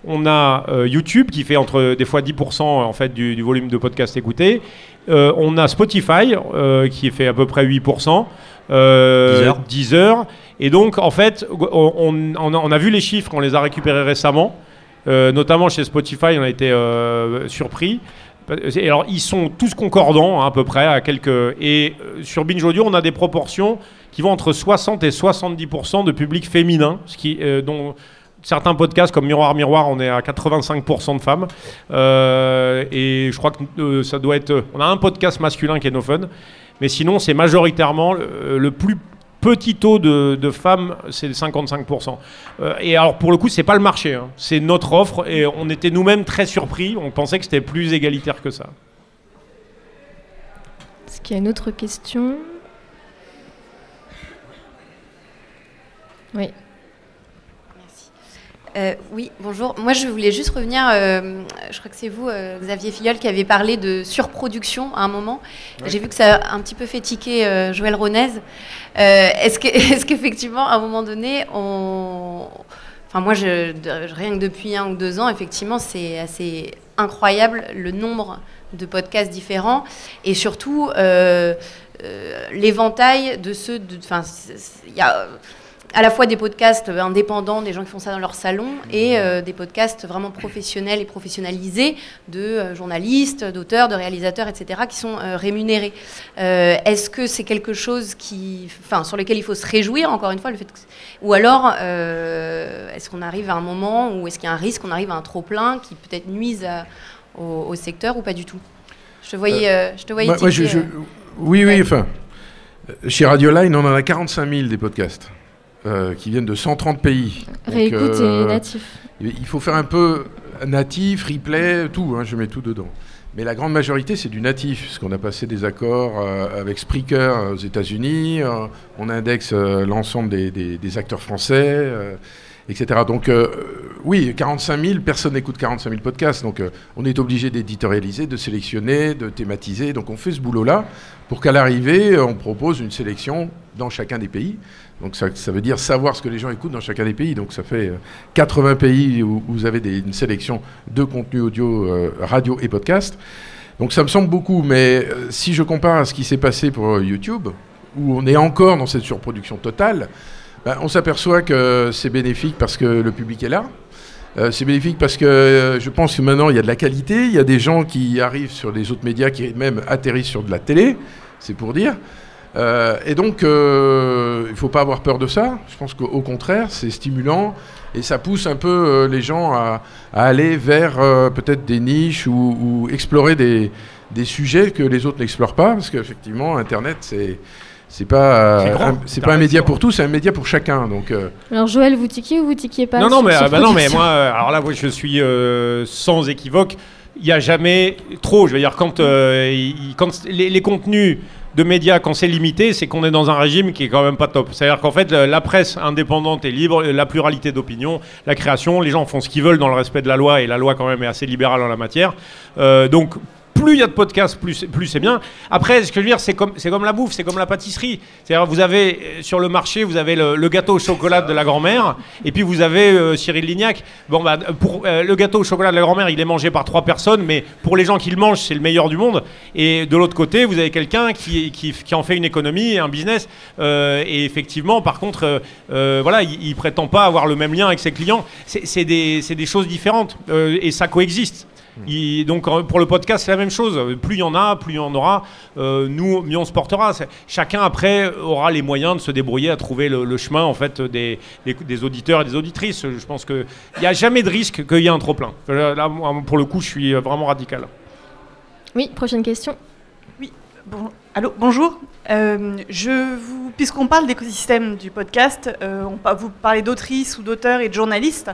on a euh, YouTube qui fait entre des fois 10% en fait du, volume de podcasts écoutés. Euh, on a Spotify euh, qui fait à peu près 8%. 10 heures. Et donc en fait, on, on, a vu les chiffres, on les a récupérés récemment. notamment chez Spotify, on a été surpris. Alors, ils sont tous concordants, hein, à peu près, à quelques. Et sur Binge Audio, on a des proportions qui vont entre 60 et 70% de public féminin, qui, dont certains podcasts comme Miroir Miroir, on est à 85% de femmes. Euh, et je crois que euh, ça doit être. On a un podcast masculin qui est No Fun. Mais sinon, c'est majoritairement le, plus petit taux de, femmes, c'est 55%. Euh, et alors, pour le coup, c'est pas le marché. Hein. C'est notre offre. Et on était nous-mêmes très surpris. On pensait que c'était plus égalitaire que ça. Est-ce qu'il y a une autre question? Oui. Euh, oui, bonjour. Moi, je voulais juste revenir. Euh, je crois que c'est vous, euh, Xavier Filiol, qui avez parlé de surproduction à un moment. J'ai vu que ça a un petit peu fait tiquer Joël Ronez. Est-ce qu'effectivement, à un moment donné, on. Enfin, moi, je, rien que depuis un ou deux ans, effectivement, c'est assez incroyable le nombre de podcasts différents et surtout l'éventail de ceux. Enfin, il y a à la fois des podcasts indépendants, des gens qui font ça dans leur salon, et euh, des podcasts vraiment professionnels et professionnalisés de euh, journalistes, d'auteurs, de réalisateurs, etc., qui sont euh, rémunérés. est-ce que c'est quelque chose qui, enfin, sur lequel il faut se réjouir, encore une fois, le fait ou alors est-ce qu'on arrive à un moment où est-ce qu'il y a un risque qu'on arrive à un trop plein qui peut-être nuise au, secteur ou pas du tout? Je te voyais, je te voyais. oui, oui, enfin. Chez Radio Line, on en a 45 000 des podcasts. Euh, qui viennent de 130 pays. Réécoute et natif. Il faut faire un peu natif, replay, tout, hein, je mets tout dedans. Mais la grande majorité, c'est du natif, parce qu'on a passé des accords euh, avec Spreaker aux États-Unis, euh, on indexe l'ensemble des, des, acteurs français, etc. Donc, oui, 45 000, personne n'écoute 45 000 podcasts, donc on est obligé d'éditorialiser, de sélectionner, de thématiser. Donc, on fait ce boulot-là pour qu'à l'arrivée, on propose une sélection dans chacun des pays. Donc ça, veut dire savoir ce que les gens écoutent dans chacun des pays. Donc ça fait 80 euh, pays où, vous avez une sélection de contenus audio, euh, radio et podcast. Donc ça me semble beaucoup, mais euh, si je compare à ce qui s'est passé pour YouTube, où on est encore dans cette surproduction totale, ben, on s'aperçoit que c'est bénéfique parce que le public est là. c'est bénéfique parce que je pense que maintenant il y a de la qualité, il y a des gens qui arrivent sur les autres médias qui même atterrissent sur de la télé, c'est pour dire. Euh, et donc, euh, il ne faut pas avoir peur de ça. Je pense qu'au contraire, c'est stimulant et ça pousse un peu euh, les gens à, aller vers peut-être des niches ou, explorer des, sujets que les autres n'explorent pas, parce qu'effectivement, Internet, c'est c'est pas c'est pas un média pour tous, c'est un média pour chacun. Donc alors Joël, vous tiquiez ou vous tiquiez pas Non non mais, bah non mais moi alors là je suis sans équivoque. Il n'y a jamais trop. Je veux dire quand, quand les contenus de médias, quand c'est limité, c'est qu'on est dans un régime qui est quand même pas top. C'est-à-dire qu'en fait, la presse indépendante est libre, la pluralité d'opinion, la création, les gens font ce qu'ils veulent dans le respect de la loi, et la loi quand même est assez libérale en la matière. Euh, donc plus il y a de podcasts, plus, c'est bien. Après, ce que je veux dire, c'est comme, la bouffe, c'est comme la pâtisserie. C'est-à-dire, vous avez euh, sur le marché, vous avez le, gâteau au chocolat de la grand-mère, et puis vous avez euh, Cyril Lignac. Bon, bah, pour euh, le gâteau au chocolat de la grand-mère, il est mangé par trois personnes, mais pour les gens qui le mangent, c'est le meilleur du monde. Et de l'autre côté, vous avez quelqu'un qui, en fait une économie, un business. et effectivement, par contre, voilà, il, ne prétend pas avoir le même lien avec ses clients. C'est, des, choses différentes, et ça coexiste donc pour le podcast, c'est la même chose. Plus il y en a, plus il y en aura. Euh, nous, mieux on se portera. Chacun après aura les moyens de se débrouiller à trouver le, chemin en fait des, des, auditeurs et des auditrices. Je pense qu'il n'y a jamais de risque qu'il y ait un trop plein. Là, pour le coup, je suis vraiment radical. Oui, prochaine question. Oui, bon, allô, bonjour. Euh, je vous, puisqu'on parle d'écosystème du podcast, euh, on, vous parlez d'autrices ou d'auteurs et de journalistes.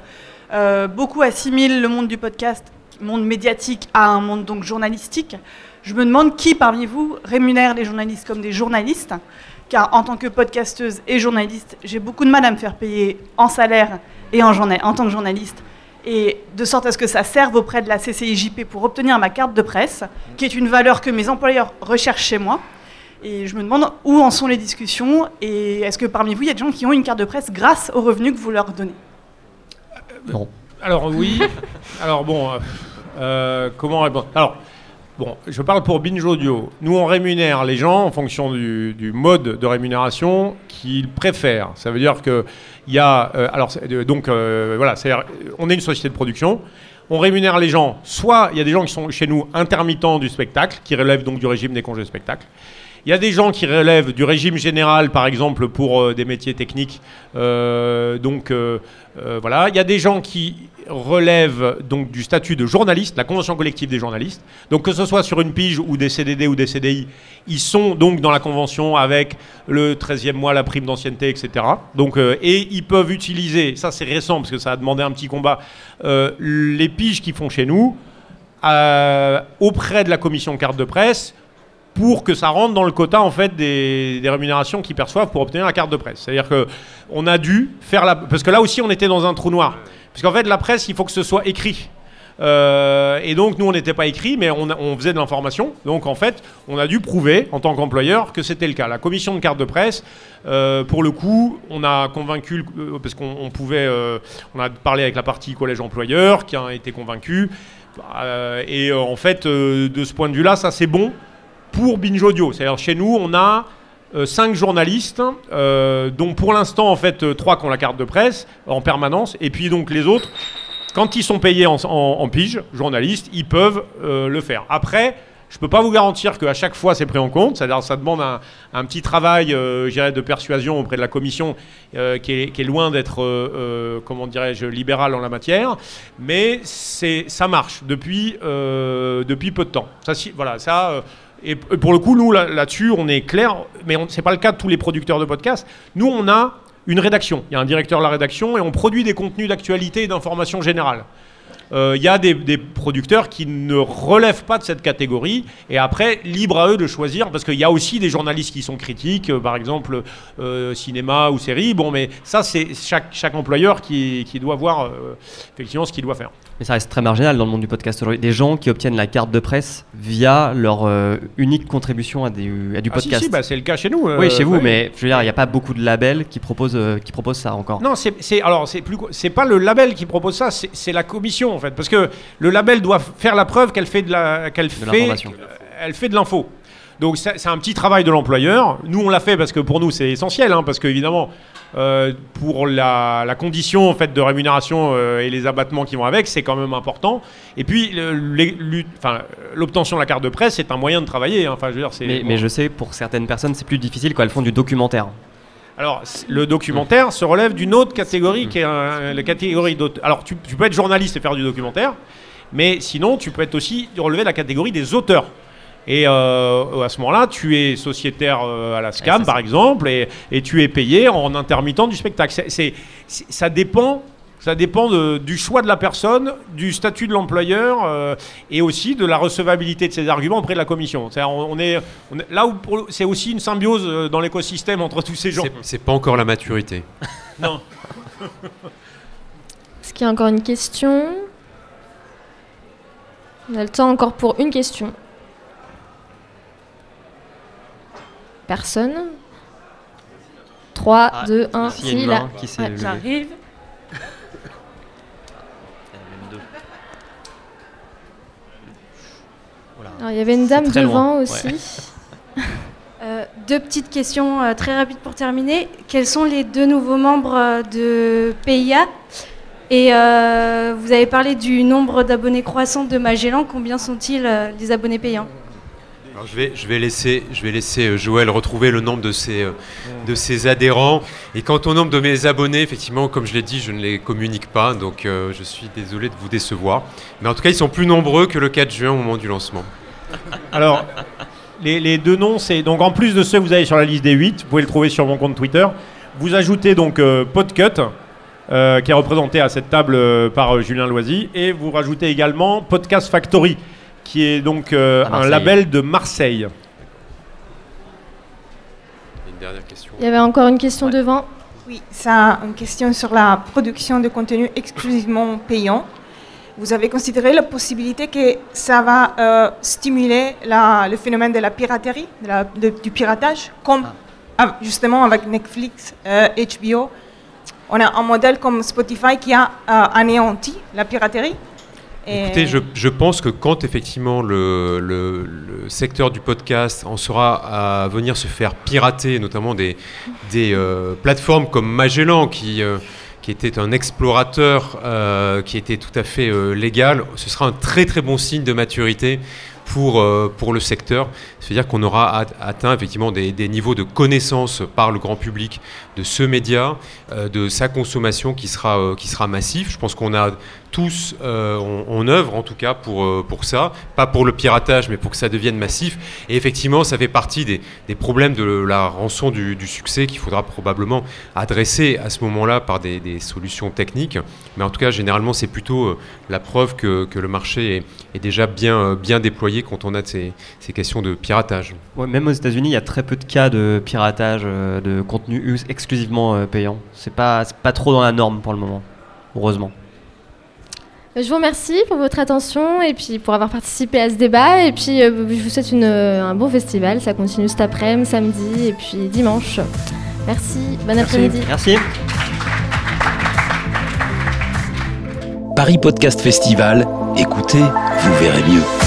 beaucoup assimilent le monde du podcast monde médiatique à un monde donc journalistique, je me demande qui parmi vous rémunère les journalistes comme des journalistes, car en tant que podcasteuse et journaliste, j'ai beaucoup de mal à me faire payer en salaire et en, en tant que journaliste, et de sorte à ce que ça serve auprès de la CCIJP pour obtenir ma carte de presse, qui est une valeur que mes employeurs recherchent chez moi. Et je me demande où en sont les discussions et est-ce que parmi vous, il y a des gens qui ont une carte de presse grâce aux revenus que vous leur donnez? Alors oui. Alors bon, comment répondre? Alors Bon, je parle pour Binge Audio. Nous, on rémunère les gens en fonction du, mode de rémunération qu'ils préfèrent. Ça veut dire que il y a, euh, alors euh, donc euh, voilà, on est une société de production. On rémunère les gens. Soit il y a des gens qui sont chez nous intermittents du spectacle, qui relèvent donc du régime des congés de spectacle. Il y a des gens qui relèvent du régime général, par exemple, pour des métiers techniques. donc voilà. Il y a des gens qui relève donc du statut de journaliste, la convention collective des journalistes. Donc que ce soit sur une pige ou des CDD ou des CDI, ils sont donc dans la convention avec le 13e mois, la prime d'ancienneté, etc. Donc, euh, et ils peuvent utiliser, ça c'est récent parce que ça a demandé un petit combat, euh, les piges qu'ils font chez nous euh, auprès de la commission carte de presse pour que ça rentre dans le quota en fait des, rémunérations qu'ils perçoivent pour obtenir la carte de presse. C'est-à-dire que on a dû faire la parce que là aussi on était dans un trou noir. Parce qu'en fait, la presse, il faut que ce soit écrit. Euh, et donc, nous, on n'était pas écrit, mais on, faisait de l'information. Donc, en fait, on a dû prouver, en tant qu'employeur, que c'était le cas. La commission de carte de presse, euh, pour le coup, on a convaincu, euh, parce qu'on pouvait, on a parlé avec la partie collège employeur, qui a été convaincu. et en fait, de ce point de vue-là, ça c'est bon pour Binge Audio. C'est-à-dire, chez nous, on a euh, cinq journalistes, euh, dont pour l'instant, en fait, euh, trois qui ont la carte de presse en permanence, et puis donc les autres, quand ils sont payés en, pige, journalistes, ils peuvent le faire. Après, je ne peux pas vous garantir qu'à chaque fois c'est pris en compte, c'est-à-dire ça demande un, petit travail de persuasion auprès de la commission qui est, loin d'être, comment dirais-je, libéral en la matière, mais ça marche depuis, depuis peu de temps. Ça, voilà, ça, et pour le coup, nous, là-dessus, on est clair, mais ce n'est pas le cas de tous les producteurs de podcasts. Nous, on a une rédaction. Il y a un directeur de la rédaction et on produit des contenus d'actualité et d'information générale. Il euh, y a des, producteurs qui ne relèvent pas de cette catégorie et après, libre à eux de choisir parce qu'il y a aussi des journalistes qui sont critiques, euh, par exemple euh, cinéma ou série. Bon, mais ça, c'est chaque, chaque employeur qui, qui doit voir effectivement ce qu'il doit faire. Mais ça reste très marginal dans le monde du podcast aujourd'hui. Des gens qui obtiennent la carte de presse via leur unique contribution à, des, à du podcast. Ah, si, si, bah, c'est le cas chez nous. oui, chez vous, mais je veux dire, il n'y a pas beaucoup de labels qui proposent, qui proposent ça encore. Non, c'est alors c'est plus c'est pas le label qui propose ça, c'est la commission en fait, parce que le label doit faire la preuve qu'elle fait de la, qu'elle fait, elle fait de l'info. Donc c'est un petit travail de l'employeur. Nous on l'a fait parce que pour nous c'est essentiel, hein, parce qu'évidemment euh, pour la, condition en fait de rémunération euh, et les abattements qui vont avec, c'est quand même important. Et puis l'obtention de la carte de presse c'est un moyen de travailler. Hein. Enfin, je veux dire, mais, mais, je sais pour certaines personnes c'est plus difficile quand elles font du documentaire. Alors, le documentaire se relève d'une autre catégorie qui est la catégorie d'auteur. Alors, tu, peux être journaliste et faire du documentaire, mais sinon, tu peux être aussi relever la catégorie des auteurs. Et euh, à ce moment-là, tu es sociétaire euh, à la SCAM, par exemple, et, et, tu es payé en intermittent du spectacle. Ça dépend ça dépend du choix de la personne, du statut de l'employeur euh, et aussi de la recevabilité de ses arguments auprès de la commission. On, est, là où c'est aussi une symbiose euh, dans l'écosystème entre tous ces gens. C'est pas encore la maturité. non. Est-ce qu'il y a encore une question? On a le temps encore pour une question. Personne? 3, 2, 1, si, là. J'arrive. Il y avait une dame devant aussi. Euh, deux petites questions euh, très rapides pour terminer. Quels sont les deux nouveaux membres euh, de PIA Et vous avez parlé du nombre d'abonnés croissants de Magellan. Combien sont-ils les abonnés payants? Je, vais, je, vais laisser, je vais laisser Joël retrouver le nombre de ses, de ses adhérents. Et quant au nombre de mes abonnés, effectivement, comme je l'ai dit, je ne les communique pas. Donc je suis désolé de vous décevoir. Mais en tout cas, ils sont plus nombreux que le 4 juin au moment du lancement. Alors, les, deux noms, c'est donc en plus de ceux que vous avez sur la liste des 8, vous pouvez le trouver sur mon compte Twitter. Vous ajoutez donc euh, Podcut, euh, qui est représenté à cette table euh, par Julien Loisy, et vous rajoutez également Podcast Factory, qui est donc un label de Marseille. Une dernière question. Il y avait encore une question devant. Oui, c'est une question sur la production de contenu exclusivement payant. Vous avez considéré la possibilité que ça va stimuler le phénomène de la piraterie, du piratage, comme ah. justement avec Netflix, HBO on a un modèle comme Spotify qui a anéanti la piraterie Écoutez, je, pense que quand effectivement le, secteur du podcast en sera à venir se faire pirater, notamment des, euh, plateformes comme Magellan qui, euh, qui était un explorateur euh, qui était tout à fait légal, ce sera un très très bon signe de maturité pour, pour le secteur. C'est-à-dire qu'on aura atteint effectivement des, des, niveaux de connaissance par le grand public de ce média, de sa consommation qui sera, qui sera massif. Je pense qu'on a tous euh, on, œuvre en tout cas pour, euh, pour ça, pas pour le piratage, mais pour que ça devienne massif. Et effectivement, ça fait partie des, problèmes de la rançon du, succès qu'il faudra probablement adresser à ce moment-là par des, solutions techniques. Mais en tout cas, généralement, c'est plutôt euh, la preuve que, le marché est, déjà bien, bien déployé quand on a ces, ces questions de piratage. Même aux États-Unis, il y a très peu de cas de piratage de contenu exclusivement payant. C'est pas, pas trop dans la norme pour le moment, heureusement. Je vous remercie pour votre attention et puis pour avoir participé à ce débat. Et puis euh, je vous souhaite euh, un bon festival. Ça continue cet après-midi, samedi et puis dimanche. Merci, bon après-midi. Merci. Paris Podcast Festival, écoutez, vous verrez mieux.